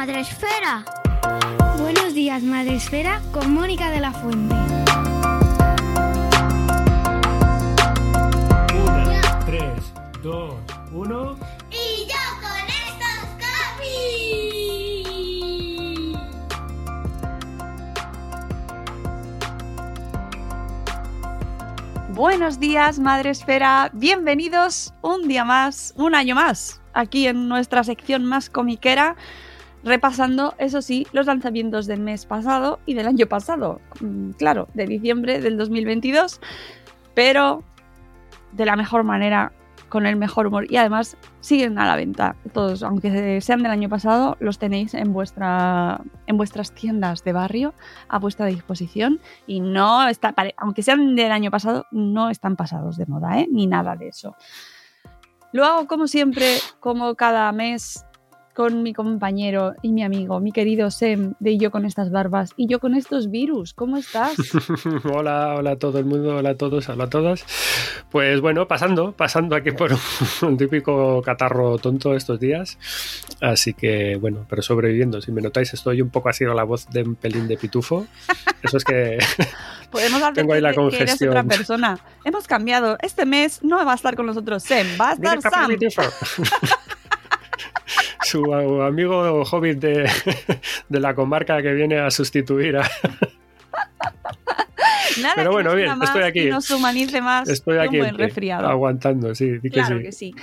Días, Madre Esfera. Buenos días, Madre Esfera, con Mónica de la Fuente. Una, tres, dos, uno. Y yo con estos copis. Buenos días, Madre Esfera. Bienvenidos un día más, un año más, aquí en nuestra sección más comiquera, repasando, eso sí, los lanzamientos del mes pasado y del año pasado. Mm, Claro, de diciembre del 2022, pero de la mejor manera, con el mejor humor. Y además siguen a la venta. Todos, aunque sean del año pasado, los tenéis en, vuestra, en vuestras tiendas de barrio a vuestra disposición. Y no está, aunque sean del año pasado, no están pasados de moda, ¿eh? ni nada de eso. Lo hago como siempre, como cada mes, con mi compañero y mi amigo, mi querido Sem, de Yo con estas barbas y yo con estos virus. ¿Cómo estás? hola, hola a todo el mundo, hola a todos, hola a todas. Pues bueno, pasando, pasando aquí por un, típico catarro tonto estos días. Así que bueno, pero sobreviviendo. Si me notáis, estoy un poco así a la voz de un pelín de pitufo. Eso es que Podemos hacer Tengo ahí la que eres congestión. otra persona. Hemos cambiado. Este mes no va a estar con nosotros Sem, va a estar Sam. Su amigo hobbit de, de la comarca que viene a sustituir a, Nada Pero bueno, bien, más estoy aquí. nos humanice más Estoy aquí un buen resfriado. aguantando, sí, di que Claro sí. que sí.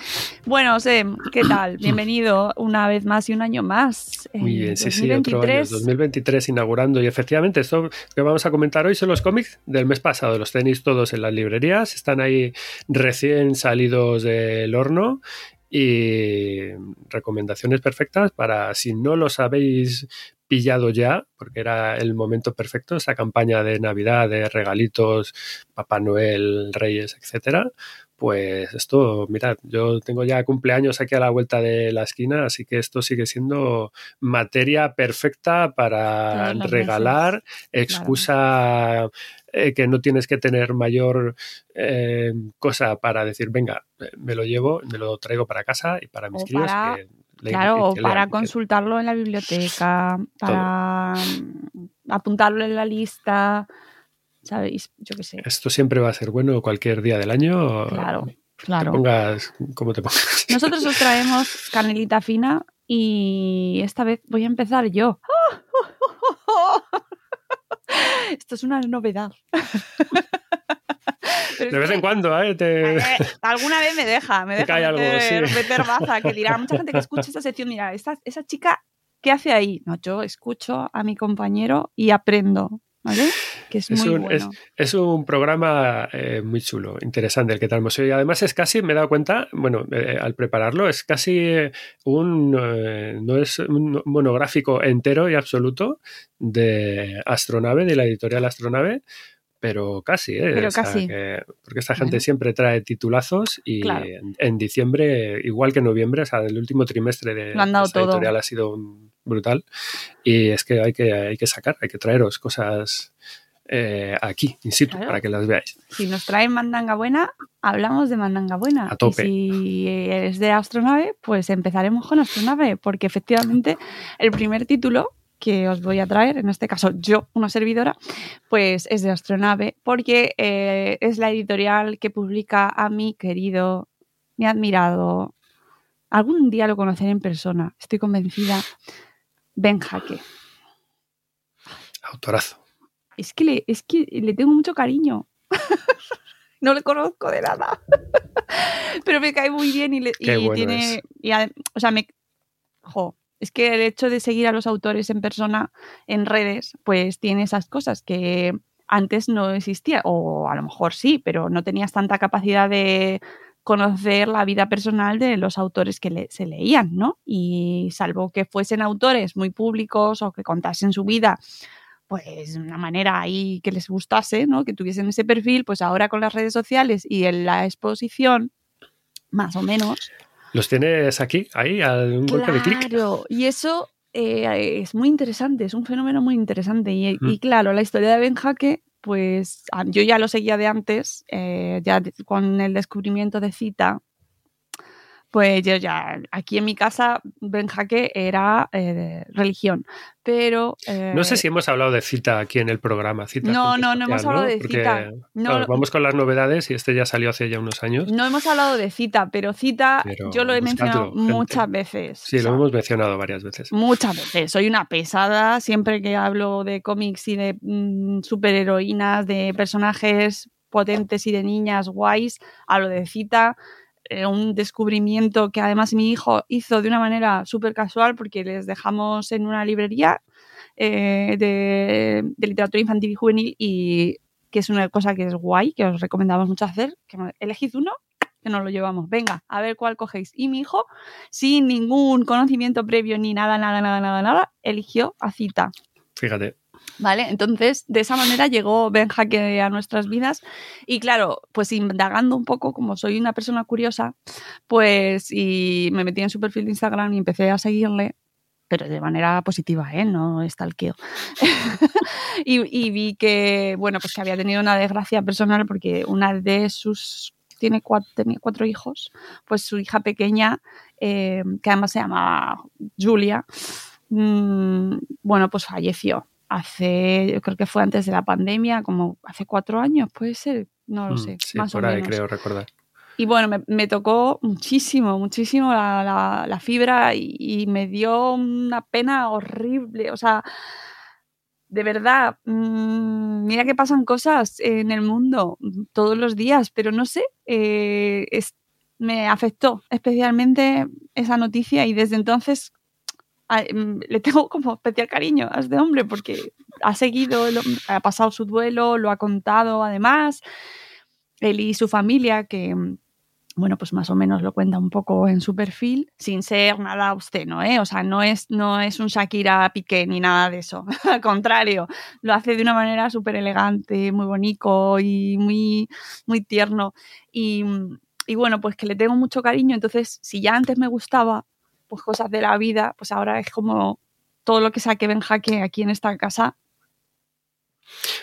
Bueno, Sem, ¿qué tal? Bienvenido una vez más y un año más. Muy Eh, bien, sí, sí, otro año, 2023. 2023 inaugurando. Y efectivamente, esto que vamos a comentar hoy son los cómics del mes pasado. Los tenéis todos en las librerías, están ahí recién salidos del horno. Y recomendaciones perfectas para si no los habéis pillado ya, porque era el momento perfecto, esa campaña de Navidad, de regalitos, Papá Noel, Reyes, etcétera. Pues esto, mirad, yo tengo ya cumpleaños aquí a la vuelta de la esquina, así que esto sigue siendo materia perfecta para regalar, excusa eh, que no tienes que tener mayor eh, cosa para decir, venga, eh, me lo llevo, me lo traigo para casa y para mis O críos. para- que Claro, que para lean, que- consultarlo en la biblioteca, para mm, apuntarlo en la lista, ¿sabéis? Yo qué sé. Esto siempre va a ser bueno cualquier día del año. Claro, Te claro. pongas como te pongas. Nosotros os traemos canelita fina y esta vez voy a empezar yo. Esto es una novedad. Pero De vez que- en cuando, ¿eh? Te- alguna vez me deja, me deja cae algo, meter, sí. meter baza, que dirá mucha gente que escucha esta sección, mira, esta, esa chica, ¿qué hace ahí? No, yo escucho a mi compañero y aprendo, ¿vale? Que es, Es muy un, bueno. es, es un programa eh, muy chulo, interesante el que tenemos hoy. Además es casi, me he dado cuenta, bueno, eh, al prepararlo, es casi eh, un, eh, no es un monográfico entero y absoluto de Astronave, de la editorial Astronave, pero casi, ¿eh? Pero O sea, casi. que- porque esta gente Bueno. siempre trae titulazos y Claro. en, en diciembre, igual que en noviembre, o sea, el último trimestre de, todo. editorial ha sido un- brutal y es que hay que, hay que sacar, hay que traeros cosas eh, aquí, in situ, Claro. para que las veáis. Si nos traen mandanga buena, hablamos de mandanga buena. A tope. Y si es de Astronave, pues empezaremos con Astronave, porque efectivamente el primer título que os voy a traer, en este caso yo, una servidora, pues es de Astronave, porque eh, es la editorial que publica a mi querido, mi admirado, algún día lo conoceré en persona, estoy convencida, Ben Jaque. Autorazo. Es que le, es que le tengo mucho cariño. no le conozco de nada. Pero me cae muy bien y, le- y bueno tiene. y o sea, me. Jo, es que el hecho de seguir a los autores en persona, en redes, pues tiene esas cosas que antes no existía. O a lo mejor sí, pero no tenías tanta capacidad de conocer la vida personal de los autores que se leían, ¿no? Y salvo que fuesen autores muy públicos o que contasen su vida pues de una manera ahí que les gustase, ¿no? Que tuviesen ese perfil, pues ahora con las redes sociales y en la exposición, más o menos. ¿Los tienes aquí, ahí, a un golpe de clic? Claro, y eso eh, es muy interesante, es un fenómeno muy interesante. Y, Mm. y claro, la historia de Ben Jaque, pues a- yo ya lo seguía de antes, eh, ya con el descubrimiento de Cita, pues yo ya, aquí en mi casa, Ben Jaque era eh, religión, pero... eh, No sé si hemos hablado de cita aquí en el programa. Cita No, no, no hemos hablado de Porque, Cita. No, claro, no. vamos con las novedades y este ya salió hace ya unos años. No hemos hablado de cita, pero cita Pero yo lo he mencionado gente. muchas veces. Sí, O sea, lo hemos mencionado varias veces. Muchas veces. Soy una pesada siempre que hablo de cómics y de mm, superheroínas, de personajes potentes y de niñas guays. Hablo de cita. Eh, un descubrimiento que además mi hijo hizo de una manera súper casual porque les dejamos en una librería eh, de, literatura infantil y juvenil y que es una cosa que es guay, que os recomendamos mucho hacer, que elegid uno que nos lo llevamos. Venga, a ver cuál cogéis. Y mi hijo, sin ningún conocimiento previo ni nada, nada, nada, nada, nada, eligió a cita. Fíjate. ¿Vale? Entonces, de esa manera llegó Ben Jaque a nuestras vidas. Y claro, pues indagando un poco, como soy una persona curiosa, pues y me metí en su perfil de Instagram y empecé a seguirle, pero de manera positiva, ¿eh? No stalkeo. y, y vi que, bueno, pues que había tenido una desgracia personal porque una de sus. Tiene cuatro, tenía cuatro hijos, pues su hija pequeña, eh, que además se llama Julia, mm, bueno, pues falleció hace, yo creo que fue antes de la pandemia, como hace cuatro años, puede ser, no lo Mm, sé, sí, más por o ahí menos. creo recordar. Y bueno, me, me tocó muchísimo, muchísimo la, la- la fibra y, y me dio una pena horrible. O sea, de verdad, mm, mira que pasan cosas en el mundo todos los días, pero no sé, eh, es- me afectó especialmente esa noticia y desde entonces mm, le tengo como especial cariño a este hombre porque ha seguido, lo- ha pasado su duelo, lo ha contado además, él y su familia que... mm, bueno, pues más o menos lo cuenta un poco en su perfil, sin ser nada obsceno, ¿eh? O sea, no es, no es un Shakira Piqué ni nada de eso. Al contrario, lo hace de una manera súper elegante, muy bonito y muy, muy tierno. Y, y bueno, pues que le tengo mucho cariño. Entonces, si ya antes me gustaba, pues cosas de la vida, pues ahora es como todo lo que saque Ben Jaque aquí en esta casa.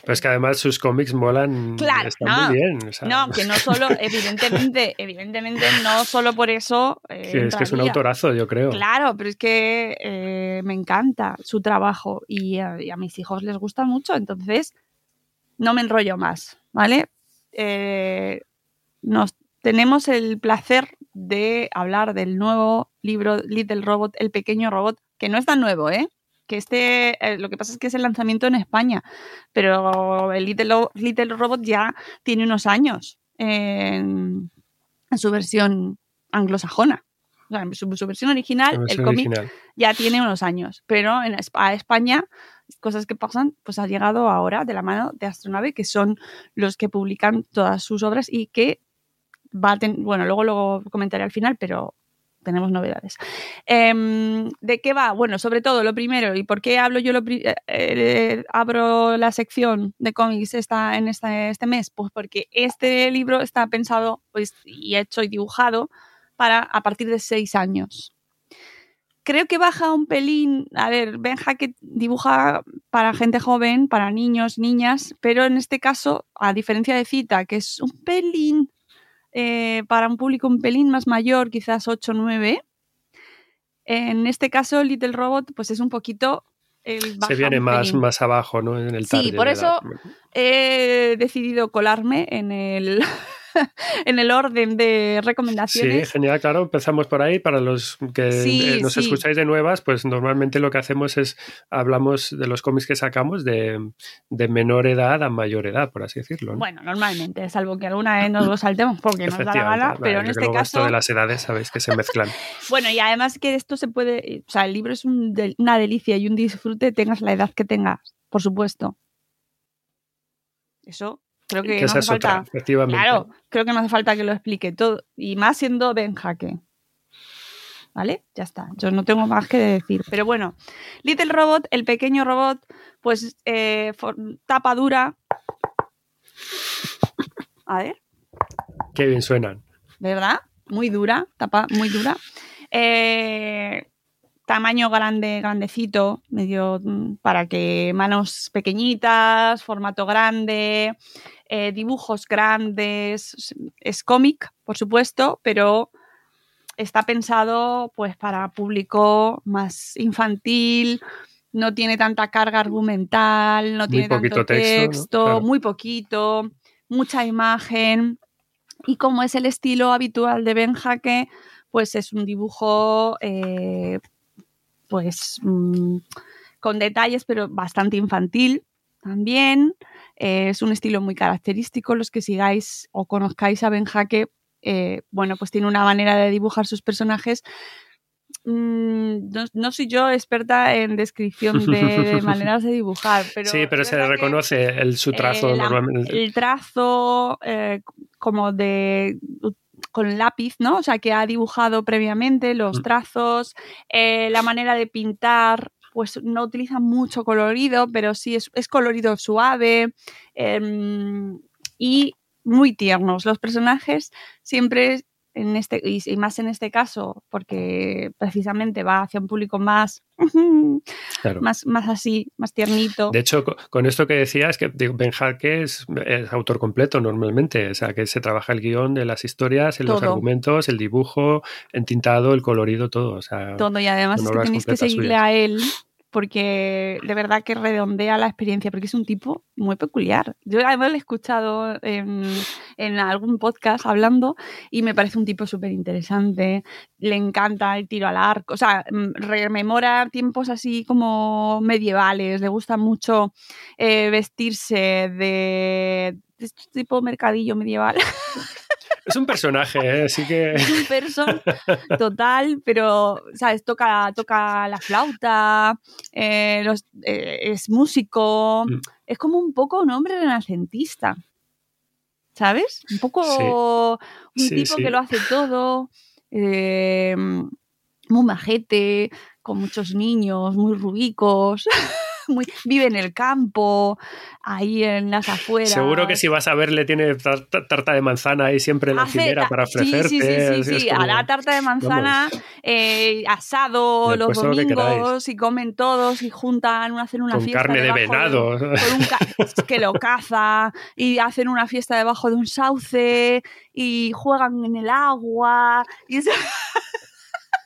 Pero es que además sus cómics molan. Claro, están no. muy bien. o sea, No, que no solo, evidentemente, evidentemente no solo por eso. eh, que es que es un autorazo, yo creo. Claro, pero es que eh, me encanta su trabajo y a, y a mis hijos les gusta mucho, entonces no me enrollo más, ¿vale? Eh, nos tenemos el placer de hablar del nuevo libro Little Robot, El pequeño robot, que no es tan nuevo, ¿eh? que este, eh, lo que pasa es que es el lanzamiento en España, pero el Little, Little Robot ya tiene unos años en, en su versión anglosajona. O sea, en su, su versión original, el cómic ya tiene unos años, pero en a España, cosas que pasan, pues ha llegado ahora de la mano de Astronave, que son los que publican todas sus obras y que bueno, luego lo comentaré al final, pero tenemos novedades. Em, ¿De qué va? Bueno, sobre todo lo primero, ¿y por qué hablo yo lo eh, eh, abro la sección de cómics esta, en esta- este mes? Pues porque este libro está pensado pues, y hecho y dibujado para a partir de seis años. Creo que baja un pelín, a ver, Benja que dibuja para gente joven, para niños, niñas, pero en este caso, a diferencia de Cita, que es un pelín eh, para un público un pelín más mayor, quizás 8 o 9, en este caso Little Robot pues es un poquito... El Se viene más, pelín. más abajo, ¿no? En el Sí, por eso. He decidido colarme en el, en el orden de Sí, recomendaciones. genial, claro. Empezamos por ahí. Para los que Sí, eh, nos sí. escucháis de nuevas, pues normalmente lo que hacemos es hablamos de los cómics que sacamos de, de menor edad a mayor edad, por así decirlo. ¿no? Bueno, normalmente, salvo que alguna vez nos lo saltemos porque nos da la gana, pero en este luego esto caso, de las edades sabéis que se mezclan. bueno, y además que esto se puede, o sea, el libro es un del- una delicia y un disfrute, tengas la edad que tengas, por supuesto. Eso creo que, que no hace otra, falta. efectivamente. Claro, creo que no hace falta que lo explique todo, y más siendo Ben Jaque. ¿Vale? Ya está. Yo no tengo más que decir. Pero bueno, Little Robot, el pequeño robot, pues eh, for- tapa dura. A ver. Qué bien suenan. ¿verdad? Muy dura, tapa muy dura. Eh, tamaño grande, grandecito, medio mm, para que manos pequeñitas, formato grande, eh, dibujos grandes. Es cómic, por supuesto, pero está pensado pues para público más infantil. No tiene tanta carga argumental, no Muy tiene tanto texto, ¿no? texto, Claro. muy poquito, mucha imagen. Y como es el estilo habitual de Ben Jaque, pues es un dibujo eh, pues mm, con detalles, pero bastante infantil también. Eh, es un estilo muy característico. Los que sigáis o conozcáis a Ben Jaque, eh, bueno, pues tiene una manera de dibujar sus personajes. Mm, no, no soy yo experta en descripción de, de maneras de dibujar, pero sí, pero se reconoce el, su trazo eh, la- normalmente. el trazo como de con lápiz, ¿no? O sea, que ha dibujado previamente los Mm. trazos, eh, la manera de pintar, pues no utiliza mucho colorido, pero sí es, es colorido suave em, y muy tiernos. Los personajes siempre en este y, más en este caso porque precisamente va hacia un público más Claro. más más así más tiernito De hecho, co- con esto que decías, que Ben Harke es, es autor completo normalmente, o sea, que se trabaja el guion de las historias, en los argumentos, el dibujo, entintado, el colorido, todo. O sea, todo y además es que tenéis que seguirle suyas. a él porque de verdad que redondea la experiencia porque es un tipo muy peculiar. Yo además lo he escuchado en, en algún podcast hablando y me parece un tipo súper interesante. Le encanta el tiro al arco, o sea, mm, rememora tiempos así como medievales, le gusta mucho eh, vestirse de, de este tipo mercadillo medieval. es un personaje, ¿eh? así que es un person total, pero, ¿sabes? Toca, toca la flauta, eh, los- eh, es músico, Mm. es como un poco un hombre renacentista, ¿sabes? Un poco un Sí, tipo sí. que lo hace todo, eh, muy majete, con muchos niños, muy rubicos. Muy, vive en el campo, ahí en las afueras. seguro que si vas a verle tiene tar- tar- tarta de manzana ahí siempre en la Hace encimera ta- para ofrecerte. Sí, sí, sí, sí, hará tarta de manzana, eh, asado los domingos y comen todos y juntan, hacen una con fiesta. carne de venado. que lo caza y hacen una fiesta debajo de un sauce y juegan en el agua y es-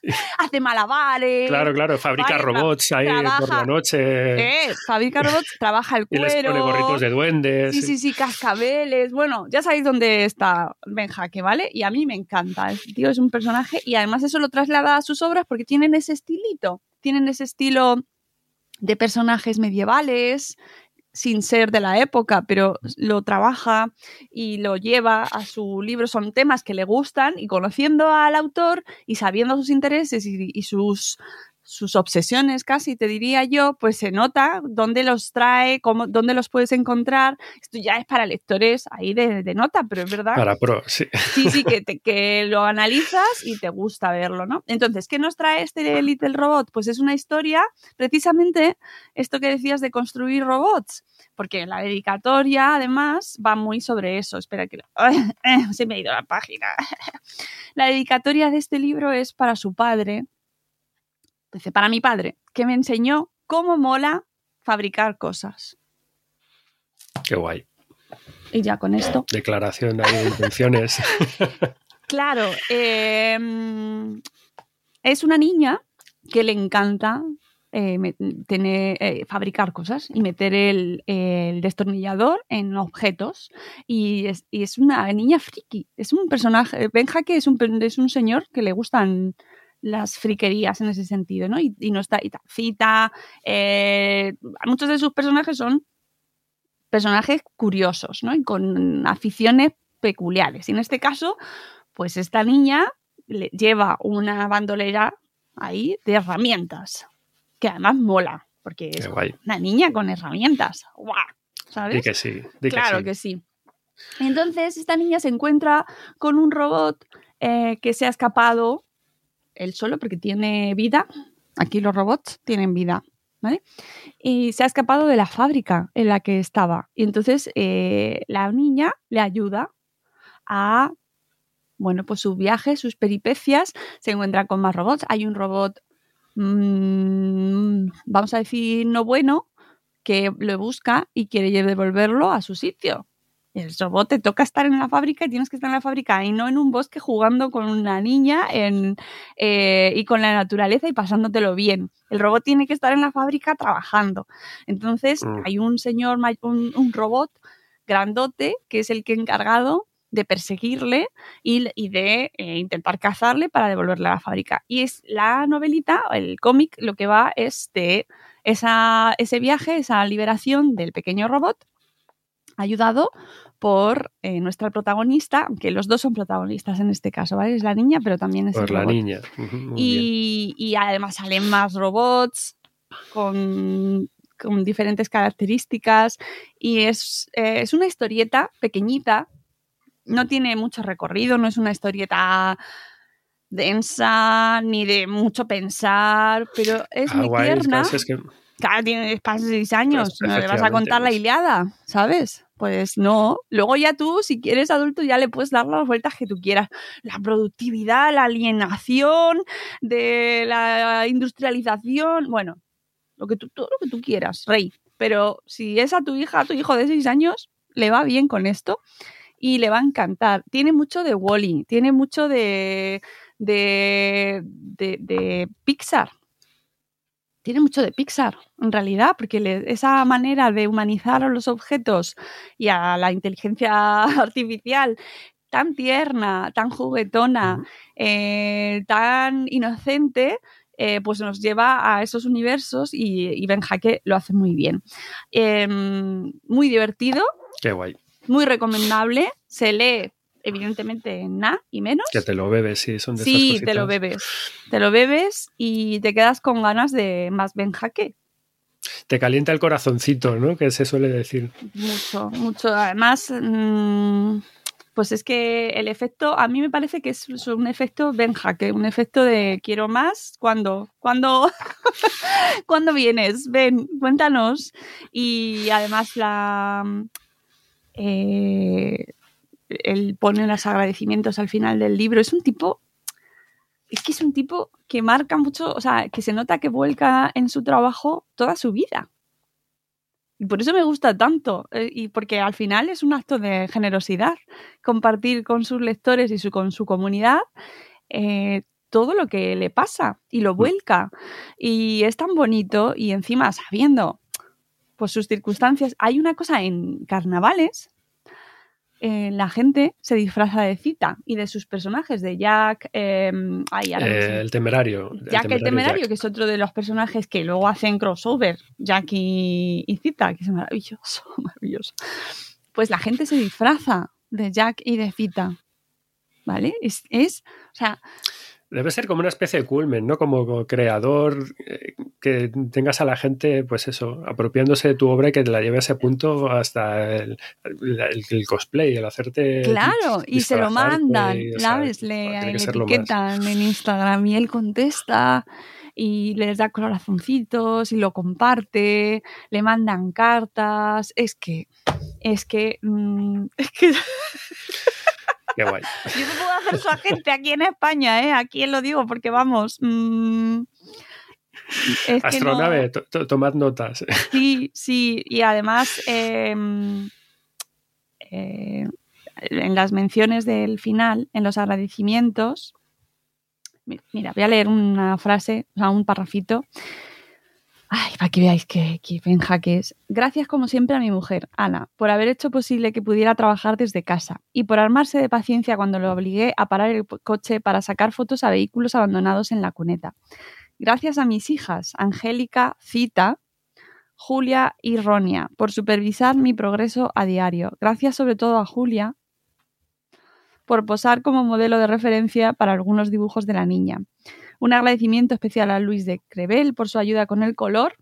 hace malabares. Claro, claro, fabrica robots ahí por la noche Eh, fabrica robots, trabaja el y les cuero. pone gorritos de duendes. Sí, sí, sí, cascabeles. Bueno, ya sabéis dónde está Ben Jaque, ¿vale? Y a mí me encanta. El tío es un personaje y además eso lo traslada a sus obras porque tienen ese estilito. Tienen ese estilo de personajes medievales, sin ser de la época, pero lo trabaja y lo lleva a su libro. Son temas que le gustan y conociendo al autor y sabiendo sus intereses y, y sus sus obsesiones casi, te diría yo, pues se nota dónde los trae, cómo, dónde los puedes encontrar. Esto ya es para lectores ahí de, de nota, pero es verdad. Para pro, sí. Sí, sí, que, te, que lo analizas y te gusta verlo, ¿no? Entonces, ¿qué nos trae este Little Robot? Pues es una historia, precisamente esto que decías de construir robots, porque la dedicatoria, además, va muy sobre eso. Espera que... se me ha ido la página. la dedicatoria de este libro es para su padre, Dice, para mi padre, que me enseñó cómo mola fabricar cosas. Qué guay. Y ya con esto. Declaración de intenciones. claro, eh, es una niña que le encanta eh, tener, eh, fabricar cosas y meter el, el, destornillador en objetos. Y es, y es, una niña friki. Es un personaje. Benja que es un, es un señor que le gustan las friquerías en ese sentido, ¿no? Y, y no está, y cita, eh, muchos de sus personajes son personajes curiosos, ¿no? Y con aficiones peculiares. Y en este caso, pues esta niña le lleva una bandolera ahí de herramientas, que además mola, porque es una niña con herramientas. ¡Guau! ¿Sabes? Que sí. Claro que sí. que sí. Entonces esta niña se encuentra con un robot eh, que se ha escapado él solo porque tiene vida. Aquí los robots tienen vida. ¿Vale? Y se ha escapado de la fábrica en la que estaba. Y entonces eh, la niña le ayuda a, bueno, pues su viaje, sus peripecias. Se encuentra con más robots. Hay un robot, mmm, vamos a decir, no bueno, que lo busca y quiere devolverlo a su sitio. El robot te toca estar en la fábrica y tienes que estar en la fábrica y no en un bosque jugando con una niña en, eh, y con la naturaleza y pasándotelo bien. El robot tiene que estar en la fábrica trabajando. Entonces Mm. hay un señor, un, un robot grandote que es el que encargado de perseguirle y, y de eh, intentar cazarle para devolverle a la fábrica. Y es la novelita, el cómic, lo que va es de esa, ese viaje, esa liberación del pequeño robot ayudado por eh, nuestra protagonista, aunque los dos son protagonistas en este caso, ¿vale? Es la niña, pero también es Por el la robot. niña. Bien. Y, y además salen más robots con, con diferentes características y es, eh, es una historieta pequeñita, no tiene mucho recorrido, no es una historieta densa ni de mucho pensar, pero es Ah, muy guay, tierna. es que Claro, tienes para seis años, Pues, no le vas a contar la pues. Iliada, ¿sabes? Pues no. Luego ya tú, si quieres adulto, ya le puedes dar las vueltas que tú quieras. La productividad, la alienación, de la industrialización, bueno, lo que tú, todo lo que tú quieras, rey. Pero si es a tu hija, a tu hijo de seis años, le va bien con esto y le va a encantar. Tiene mucho de Wally, tiene mucho de, de, de, de Pixar tiene mucho de Pixar, en realidad, porque le- esa manera de humanizar a los objetos y a la inteligencia artificial tan tierna, tan juguetona, eh, tan inocente, eh, pues nos lleva a esos universos y, y Ben Jaque lo hace muy bien. Em, muy divertido, Qué guay. muy recomendable, se lee evidentemente en nada y menos. Que te lo bebes, sí, son de Sí, te lo bebes. Te lo bebes y te quedas con ganas de más Ben Jaque. Te calienta el corazoncito, ¿no? Que se suele decir. Mucho, mucho. Además, mm, pues es que el efecto, a mí me parece que es un efecto Ben Jaque, un efecto de quiero más. ¿Cuándo? ¿Cuándo? ¿Cuándo vienes? Ven, cuéntanos. Y además la... eh, él pone los agradecimientos al final del libro. Es un tipo es que es un tipo que marca mucho, o sea, que se nota que vuelca en su trabajo toda su vida. Y por eso me gusta tanto, eh, y porque al final es un acto de generosidad compartir con sus lectores y con su comunidad eh, todo lo que le pasa y lo vuelca. Y es tan bonito y encima sabiendo pues sus circunstancias. Hay una cosa en carnavales eh, la gente se disfraza de cita y de sus personajes, de Jack, eh, ay. Eh, el temerario. Jack el temerario, Jack. que es otro de los personajes que luego hacen crossover, Jack y, y Cita, que es maravilloso, maravilloso. Pues la gente se disfraza de Jack y de Cita. ¿Vale? Es, es o sea, Debe ser como una especie de culmen, ¿no? Como, como creador, eh, que tengas a la gente, pues eso, apropiándose de tu obra y que te la lleve a ese punto hasta el, el- el cosplay, el hacerte. claro, y se lo mandan, y, o sea, ¿sabes? Le, le etiquetan en Instagram y él contesta y les da corazoncitos y lo comparte, le mandan cartas. Es que, es que, mm, es que Qué guay. Yo no puedo hacer su agente aquí en España, ¿eh? Aquí lo digo, porque vamos. mm, es Astronave, no- to- to- tomad notas. Sí, sí. Y además, eh, eh, en las menciones del final, en los agradecimientos. mi- Mira, voy a leer una frase, o sea, un parrafito. Ay, para que veáis que, que Benja que es. Gracias como siempre a mi mujer, Ana, por haber hecho posible que pudiera trabajar desde casa y por armarse de paciencia cuando lo obligué a parar el coche para sacar fotos a vehículos abandonados en la cuneta. Gracias a mis hijas, Angélica, Cita, Julia y Ronia, por supervisar mi progreso a diario. Gracias sobre todo a Julia por posar como modelo de referencia para algunos dibujos de la niña. Un agradecimiento especial a Luis de Crevel por su ayuda con el color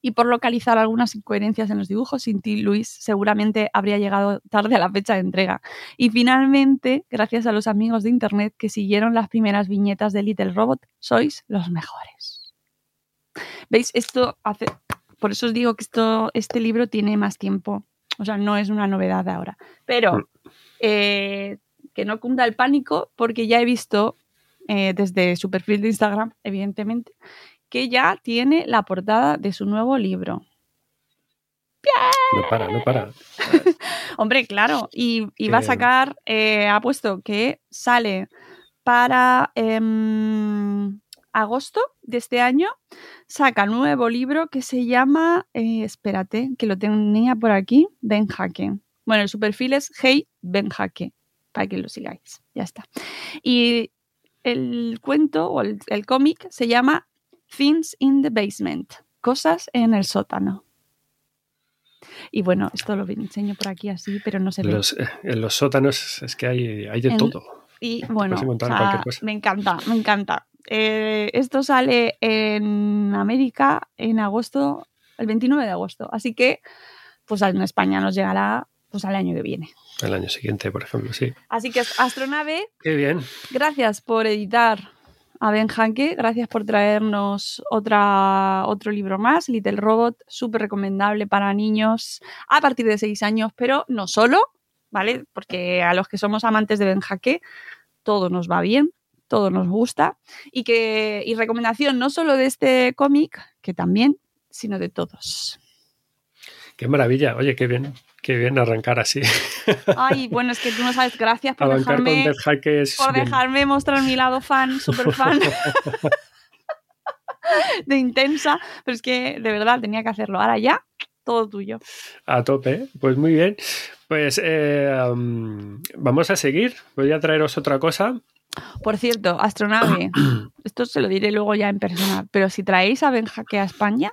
y por localizar algunas incoherencias en los dibujos. Sin ti, Luis, seguramente habría llegado tarde a la fecha de entrega. Y finalmente, gracias a los amigos de Internet que siguieron las primeras viñetas de Little Robot, sois los mejores. ¿Veis? Esto hace... Por eso os digo que esto, este libro tiene más tiempo. O sea, no es una novedad ahora. Pero eh, que no cunda el pánico porque ya he visto eh, desde su perfil de Instagram, evidentemente, que ya tiene la portada de su nuevo libro. No para, no para. Hombre, claro, y, y va a sacar, eh, ha puesto que sale para em, agosto de este año, saca nuevo libro que se llama, eh, espérate, que lo tenía por aquí, Ben Jaque. Bueno, su perfil es Hey Ben Jaque, para que lo sigáis, ya está. Y el cuento o el, el cómic se llama Things in the Basement, cosas en el sótano. Y bueno, esto lo enseño por aquí así, pero no se ve. Los, eh, en los sótanos es que hay, hay de En- todo. Y bueno, o sea, me encanta, me encanta. Eh, esto sale en América en agosto, el 29 de agosto. Así que, pues en España nos llegará pues al año que viene. El año siguiente, por ejemplo, sí. Así que Astronave, Qué bien. gracias por editar a Ben Hanke, gracias por traernos otra, otro libro más, Little Robot, súper recomendable para niños a partir de 6 años, pero no solo, ¿vale? Porque a los que somos amantes de Ben Hanke, todo nos va bien, todo nos gusta. Y, que, y recomendación no solo de este cómic, que también, sino de todos. Qué maravilla. Oye, qué bien. Qué bien arrancar así. Ay, bueno, es que tú no sabes, gracias por Arrancar dejarme, por bien. dejarme mostrar mi lado fan, super fan. de intensa, pero es que de verdad tenía que hacerlo. Ahora ya, todo tuyo. A tope. Pues muy bien. Pues eh, um, vamos a seguir. Voy a traeros otra cosa. Por cierto, astronave, esto se lo diré luego ya en persona, pero si traéis a Benjaque a España,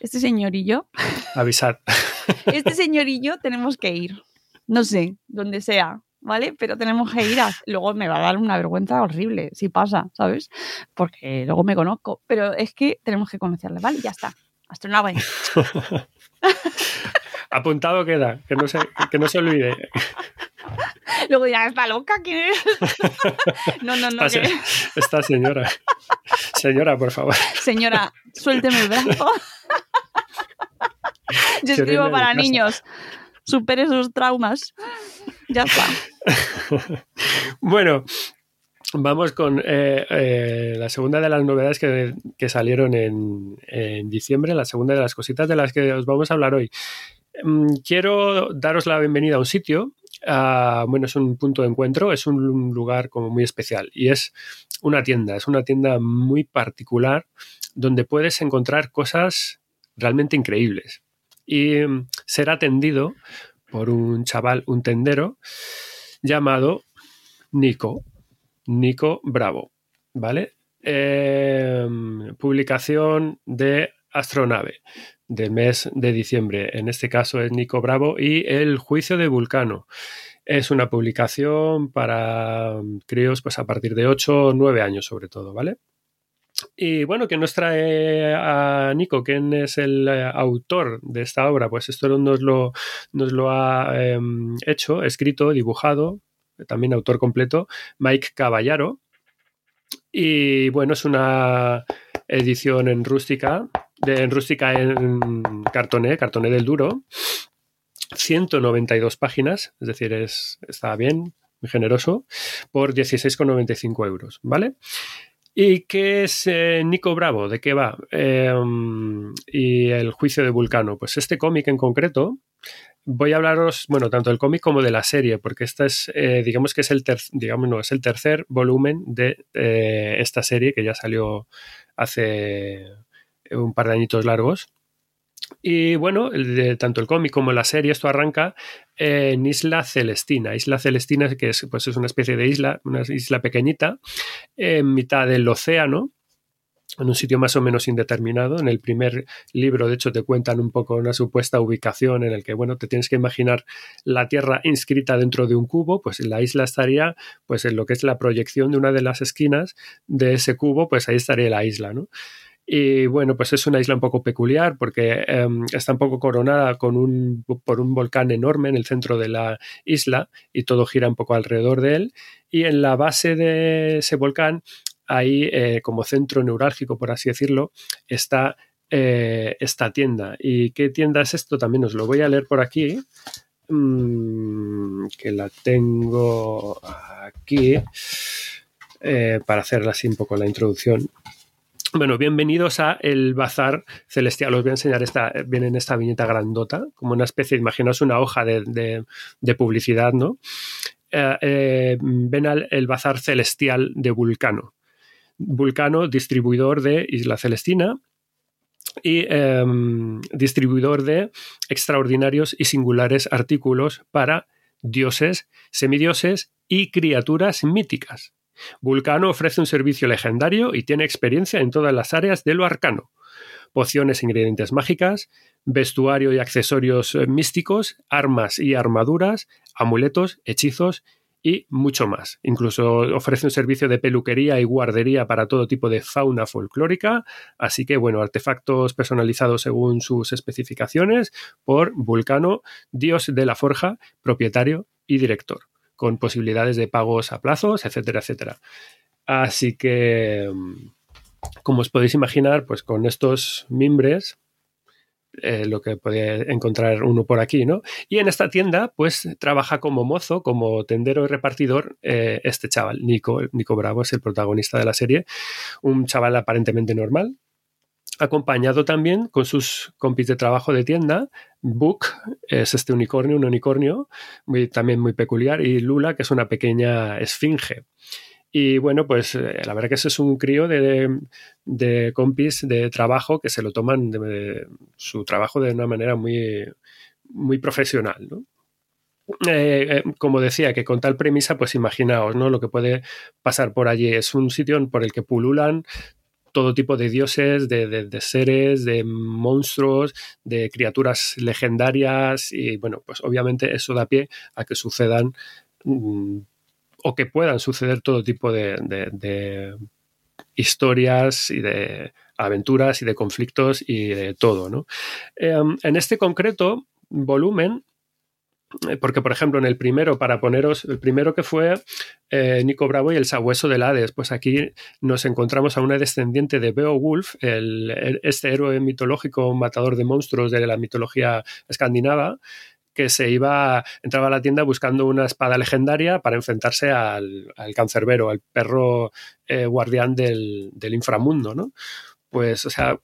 Este señor y yo, Avisad. este señor y yo tenemos que ir. No sé, donde sea, ¿vale? Pero tenemos que ir. A... Luego me va a dar una vergüenza horrible si pasa, ¿sabes? Porque luego me conozco. Pero es que tenemos que conocerle, ¿vale? Ya está. Hasta una vez. Apuntado queda, que no se, que no se olvide. Luego dirán, ¿está loca? ¿Quién es? no, no, no. Esta, que- esta señora. Señora, por favor. Señora, suélteme el brazo. Yo escribo para niños. Supere sus traumas. Ya está. Bueno, vamos con eh, eh, la segunda de las novedades que, que salieron en, en diciembre, la segunda de las cositas de las que os vamos a hablar hoy. Mm, Quiero daros la bienvenida a un sitio. bueno, es un punto de encuentro, es un lugar como muy especial y es una tienda, es una tienda muy particular donde puedes encontrar cosas realmente increíbles y mm, ser atendido por un chaval, un tendero llamado Nico, Nico Bravo, ¿vale? Eh, publicación de Astronave del mes de diciembre. En este caso es Nico Bravo y El juicio de Vulcano. Es una publicación para mm, críos pues a partir de 8 o 9 años sobre todo, ¿vale? Y bueno, ¿qué nos trae a Nico? ¿Quién es el eh, autor de esta obra? Pues esto nos lo, nos lo ha eh, hecho, escrito, dibujado, también autor completo, Mike Caballaro. Y bueno, es una edición en rústica, en rústica en cartoné, cartoné del duro. 192 páginas, es decir, es, está bien, generoso, por 16,95 euros, ¿vale? ¿Y qué es eh, Nico Bravo? ¿De qué va? Eh, y el juicio de Vulcano. Pues este cómic en concreto, voy a hablaros, bueno, tanto del cómic como de la serie, porque esta es, eh, digamos que es el, digamos, no, es el tercer volumen de eh, esta serie que ya salió hace un par de añitos largos. Y bueno, el de, tanto el cómic como la serie, esto arranca en Isla Celestina. Isla Celestina, que es, pues es una especie de isla, una isla pequeñita, en mitad del océano, en un sitio más o menos indeterminado. En el primer libro, de hecho, te cuentan un poco una supuesta ubicación en el que, bueno, te tienes que imaginar la Tierra inscrita dentro de un cubo, pues la isla estaría, pues en lo que es la proyección de una de las esquinas de ese cubo, pues ahí estaría la isla, ¿no? Y bueno, pues es una isla un poco peculiar porque eh, está un poco coronada con un, por un volcán enorme en el centro de la isla y todo gira un poco alrededor de él. Y en la base de ese volcán, ahí eh, como centro neurálgico, por así decirlo, está eh, esta tienda. ¿Y qué tienda es esto? También os lo voy a leer por aquí, mm, que la tengo aquí eh, para hacerla así un poco la introducción. Bueno, bienvenidos a el Bazar Celestial. Os voy a enseñar esta, viene en esta viñeta grandota, como una especie, imaginaos una hoja de, de, publicidad, ¿no? Eh, eh, ven al el Bazar Celestial de Vulcano. Vulcano, distribuidor de Isla Celestina y eh, distribuidor de extraordinarios y singulares artículos para dioses, semidioses y criaturas míticas. Vulcano ofrece un servicio legendario y tiene experiencia en todas las áreas de lo arcano. Pociones e ingredientes mágicas, vestuario y accesorios místicos, armas y armaduras, amuletos, hechizos y mucho más. Incluso ofrece un servicio de peluquería y guardería para todo tipo de fauna folclórica, así que bueno, artefactos personalizados según sus especificaciones por Vulcano, dios de la forja, propietario y director, con posibilidades de pagos a plazos, etcétera, etcétera. Así que, como os podéis imaginar, pues con estos mimbres eh, lo que puede encontrar uno por aquí, ¿no? Y en esta tienda, pues trabaja como mozo, como tendero y repartidor, eh, este chaval, Nico, Nico Bravo, es el protagonista de la serie, un chaval aparentemente normal, acompañado también con sus compis de trabajo de tienda, Book, es este unicornio, un unicornio muy, también muy peculiar, y Lula, que es una pequeña esfinge. Y bueno, pues eh, la verdad que ese es un crío de, compis de trabajo que se lo toman su trabajo de una manera muy, muy profesional, ¿no? Eh, eh, como decía, que con tal premisa, pues imaginaos, ¿no? Lo que puede pasar por allí. Es un sitio por el que pululan todo tipo de dioses, de, seres, de monstruos, de criaturas legendarias y bueno, pues obviamente eso da pie a que sucedan mmm, o que puedan suceder todo tipo de, historias y de aventuras y de conflictos y de todo. ¿no? Eh, en este concreto volumen, porque por ejemplo en el primero, para poneros, el primero que fue eh, Nico Bravo y el sabueso del Hades, pues aquí nos encontramos a una descendiente de Beowulf, este héroe mitológico matador de monstruos de la mitología escandinava, que se iba, entraba a la tienda buscando una espada legendaria para enfrentarse al, al cancerbero, al perro eh, guardián del, del, inframundo, ¿no? Pues, o sea,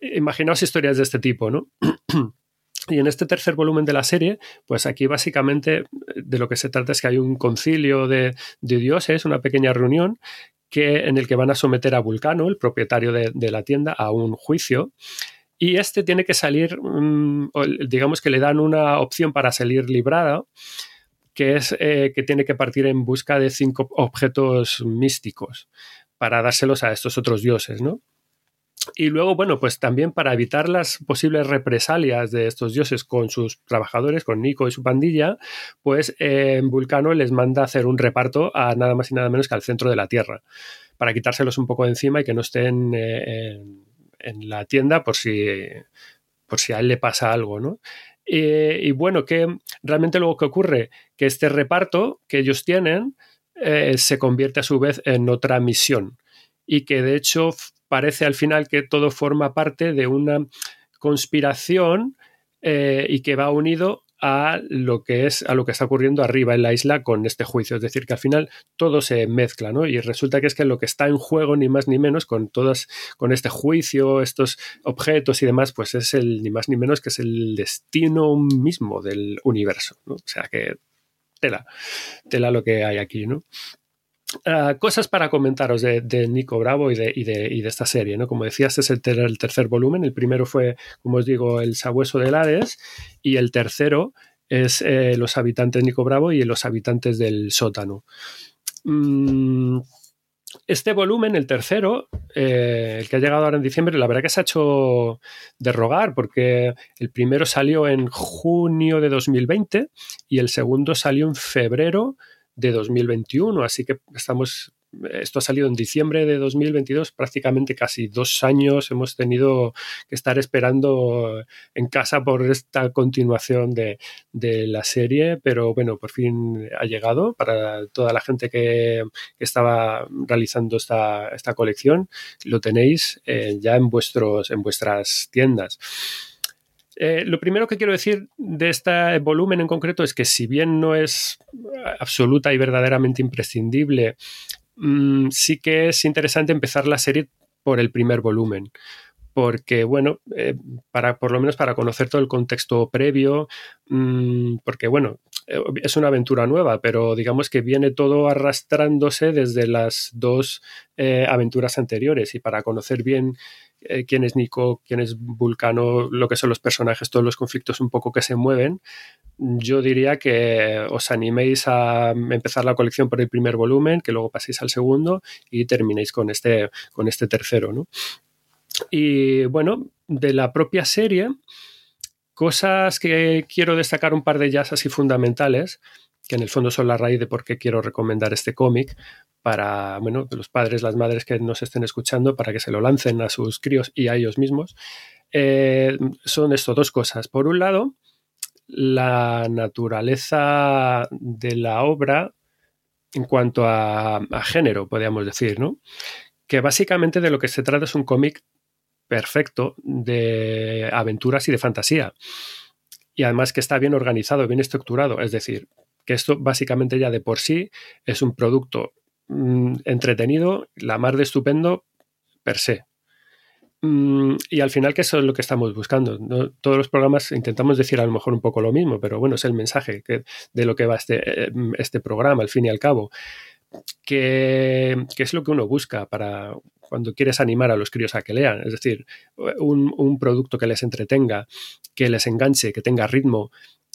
imaginaos historias de este tipo, ¿no? Y en este tercer volumen de la serie, pues aquí básicamente de lo que se trata es que hay un concilio de, dioses, una pequeña reunión, que, en el que van a someter a Vulcano, el propietario de, la tienda, a un juicio y este tiene que salir, digamos que le dan una opción para salir librada, que es eh, que tiene que partir en busca de cinco objetos místicos para dárselos a estos otros dioses, ¿no? Y luego, bueno, pues también para evitar las posibles represalias de estos dioses con sus trabajadores, con Nico y su pandilla, pues eh, Vulcano les manda hacer un reparto a nada más y nada menos que al centro de la Tierra, para quitárselos un poco de encima y que no estén eh, en la tienda por si, por si a él le pasa algo, ¿no? Y, y bueno, que realmente luego que ocurre que este reparto que ellos tienen eh, se convierte a su vez en otra misión y que de hecho parece al final que todo forma parte de una conspiración eh, y que va unido a lo que es a lo que está ocurriendo arriba en la isla con este juicio. Es decir, que al final todo se mezcla, ¿no? Y resulta que es que lo que está en juego, ni más ni menos, con todas, con este juicio, estos objetos y demás, pues es el ni más ni menos que es el destino mismo del universo. O sea que tela, tela lo que hay aquí, ¿no? Uh, cosas para comentaros de, Nico Bravo y de, esta serie, ¿no? Como decía, este es el, ter el, tercer volumen. El primero fue, como os digo, El Sabueso de Hades y el tercero es eh, Los habitantes de Nico Bravo y Los habitantes del sótano. Mm, este volumen, el tercero, eh, el que ha llegado ahora en diciembre, la verdad que se ha hecho de rogar porque el primero salió en junio de 2020 y el segundo salió en febrero de 2021, así que estamos esto ha salido en diciembre de 2022, prácticamente casi dos años hemos tenido que estar esperando en casa por esta continuación de, de la serie, pero bueno, por fin ha llegado para toda la gente que, que estaba realizando esta, esta, colección. Lo tenéis eh, ya en, vuestros, en vuestras tiendas. Eh, lo primero que quiero decir de este volumen en concreto es que si bien no es absoluta y verdaderamente imprescindible, mmm, sí que es interesante empezar la serie por el primer volumen. Porque, bueno, eh, para, por lo menos para conocer todo el contexto previo, mmm, porque, bueno, eh, es una aventura nueva, pero digamos que viene todo arrastrándose desde las dos aventuras anteriores y para conocer bien eh, quién es Nico, quién es Vulcano, lo que son los personajes, todos los conflictos un poco que se mueven, yo diría que os animéis a empezar la colección por el primer volumen, que luego paséis al segundo y terminéis con este, con este tercero. ¿no? Y bueno, de la propia serie, cosas que quiero destacar un par de ellas así fundamentales, que en el fondo son la raíz de por qué quiero recomendar este cómic para bueno, los padres, las madres que nos estén escuchando, para que se lo lancen a sus críos y a ellos mismos, eh, son esto dos cosas. Por un lado, la naturaleza de la obra en cuanto a, a género, podríamos decir, ¿no? Que básicamente de lo que se trata es un cómic perfecto de aventuras y de fantasía. Y además que está bien organizado, bien estructurado. Es decir, que esto básicamente ya de por sí es un producto mm, entretenido, la mar de estupendo per se. Mm, y al final, que eso es lo que estamos buscando. Todos los programas intentamos decir a lo mejor un poco lo mismo, pero bueno, es el mensaje de lo que va este, eh, este programa, al fin y al cabo. Que, es lo que uno busca para cuando quieres animar a los críos a que lean. Es decir, un, un producto que les entretenga, que les enganche, que tenga ritmo,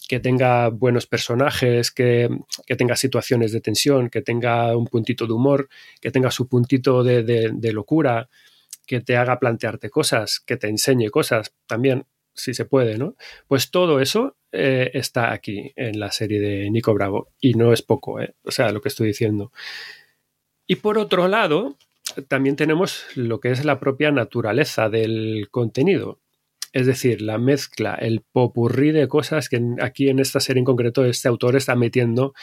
que tenga buenos personajes, que, que, tenga situaciones de tensión, que tenga un puntito de humor, que tenga su puntito de, de, locura, que te haga plantearte cosas, que te enseñe cosas también, si se puede, ¿no? Pues todo eso eh, está aquí en la serie de Nico Bravo y no es poco, ¿eh? o sea, lo que estoy diciendo. Y por otro lado, también tenemos lo que es la propia naturaleza del contenido. Es decir, la mezcla, el popurrí de cosas que aquí en esta serie en concreto este autor está metiendo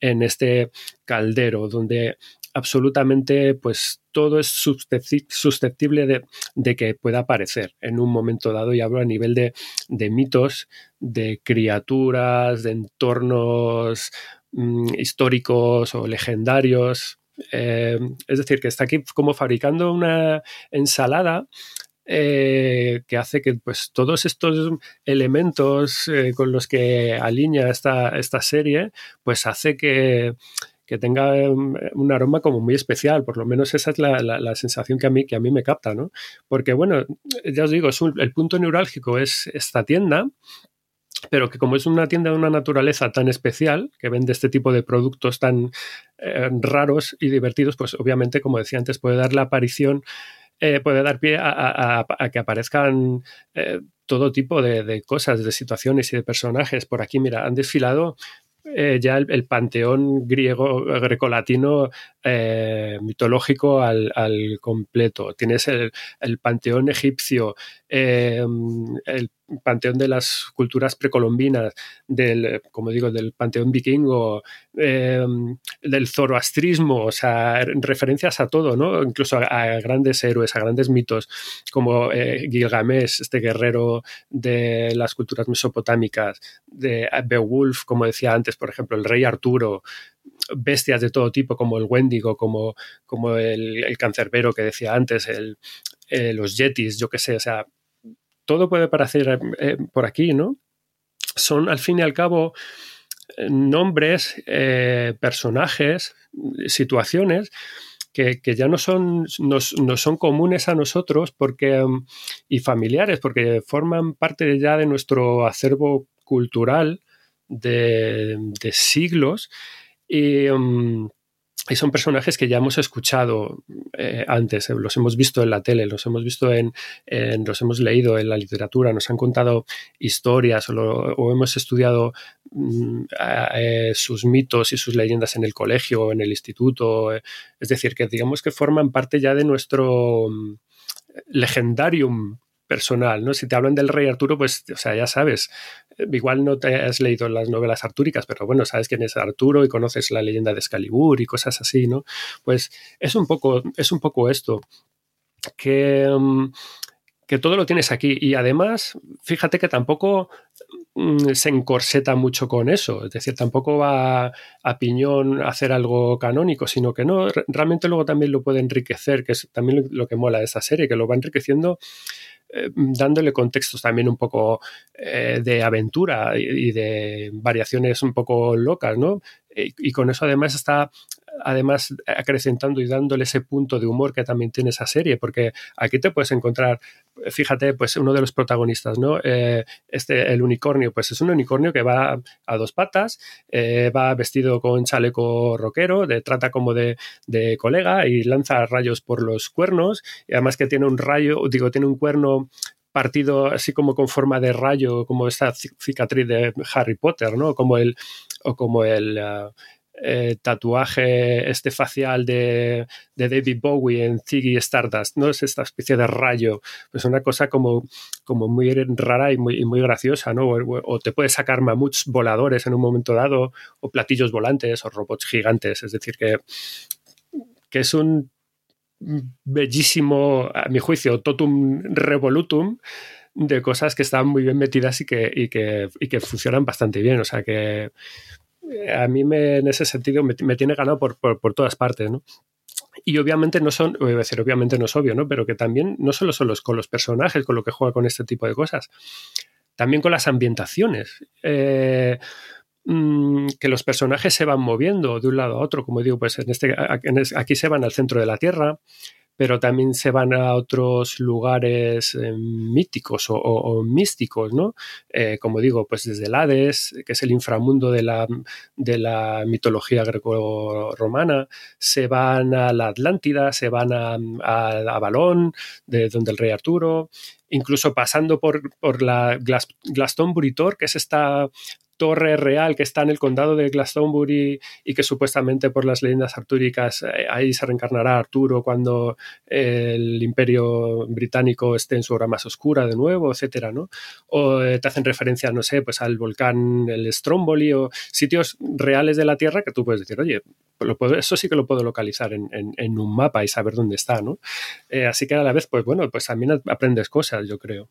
en este caldero, donde absolutamente, pues todo es susceptible de, que pueda aparecer en un momento dado y hablo a nivel de, mitos, de criaturas, de entornos mm, históricos o legendarios. Eh, es decir, que está aquí como fabricando una ensalada eh, que hace que pues, todos estos elementos eh, con los que alinea esta, esta serie, pues hace que, que tenga em, un aroma como muy especial, por lo menos esa es la, la, sensación que a, mí, que a mí me capta, ¿no? Porque, bueno, ya os digo, es el punto neurálgico es esta tienda, pero que como es una tienda de una naturaleza tan especial, que vende este tipo de productos tan eh, raros y divertidos, pues obviamente, como decía antes, puede dar la aparición, eh, puede dar pie a, a, que aparezcan eh, todo tipo de, cosas, de situaciones y de personajes. Por aquí, mira, han desfilado eh, ya el, panteón griego, grecolatino mitológico al, completo. Tienes el, panteón egipcio, eh, el panteón de las culturas precolombinas, del, como digo, del panteón vikingo, del zoroastrismo, o sea, referencias a todo, ¿no? Incluso a, grandes héroes, a grandes mitos, como Gilgamesh, este guerrero de las culturas mesopotámicas, de Beowulf, como decía antes, por ejemplo, el rey Arturo, bestias de todo tipo, como el Wendigo, como, como el, el cancerbero que decía antes, el, eh, los yetis, yo qué sé, o sea, todo puede parecer eh, por aquí, ¿no? Son al fin y al cabo eh, nombres, personajes, situaciones que, que, ya no son, no, no, son comunes a nosotros porque, y familiares, porque forman parte ya de nuestro acervo cultural de, de siglos y, um, y, son personajes que ya hemos escuchado eh, antes, eh, los hemos visto en la tele, los hemos visto en, los hemos leído en la literatura, nos han contado historias o hemos estudiado mm, eh, sus mitos y sus leyendas en el colegio o en el instituto. Es decir, que digamos que forman parte ya de nuestro mm, legendarium personal, ¿no? Si te hablan del rey Arturo, pues, o sea, ya sabes, igual no te has leído las novelas artúricas, pero bueno, sabes quién es Arturo y conoces la leyenda de Excalibur y cosas así, ¿no? Pues es un poco, es un poco esto, que, mm, que todo lo tienes aquí y además, fíjate que tampoco mm, se encorseta mucho con eso, es decir, tampoco va a piñón a hacer algo canónico, sino que no, realmente luego también lo puede enriquecer, que es también lo que mola de esta serie, que lo va enriqueciendo eh, dándole contextos también un poco eh, de aventura y, de variaciones un poco locas, ¿no? Y con eso además está además acrecentando y dándole ese punto de humor que también tiene esa serie, porque aquí te puedes encontrar, fíjate, pues uno de los protagonistas, ¿no? Eh, este, el unicornio, pues es un unicornio que va a dos patas, eh, va vestido con chaleco rockero, de, trata como de, de, colega y lanza rayos por los cuernos, y además que tiene un rayo, digo, tiene un cuerno partido así como con forma de rayo, como esta cicatriz de Harry Potter, ¿no? Como el, o como el, uh, eh, tatuaje este facial de, David Bowie en Ziggy Stardust, ¿no? Es esta especie de rayo. Es una cosa como, como muy rara y muy, muy graciosa, ¿no? O, o, te puedes sacar mamuts voladores en un momento dado, o platillos volantes, o robots gigantes. Es decir, que, que es un bellísimo, a mi juicio, totum revolutum de cosas que están muy bien metidas y que, y que, y que funcionan bastante bien. O sea que a mí me, en ese sentido me, me tiene ganado por, por, por, todas partes, ¿no? Y obviamente no son, voy a decir, obviamente no es obvio, ¿no? Pero que también no solo son los, con los personajes, con lo que juega con este tipo de cosas, también con las ambientaciones. Eh, mmm, que los personajes se van moviendo de un lado a otro, como digo, pues en este, aquí se van al centro de la Tierra, pero también se van a otros lugares eh, míticos o, místicos, ¿no? Eh, como digo, pues desde el Hades, que es el inframundo de la, de la mitología greco-romana, se van a la Atlántida, se van a, a, a Balón, de donde el rey Arturo, incluso pasando por, por la Glas, Glastonbury Tor, que es esta torre real que está en el condado de Glastonbury y que supuestamente por las leyendas artúricas eh, ahí se reencarnará Arturo cuando el imperio británico esté en su hora más oscura de nuevo, etcétera, ¿no? O eh, te hacen referencia, no sé, pues al volcán el Stromboli o sitios reales de la Tierra que tú puedes decir, oye, lo puedo, eso sí que lo puedo localizar en, un mapa y saber dónde está, ¿no? Eh, así que a la vez, pues bueno, pues también aprendes cosas, yo creo.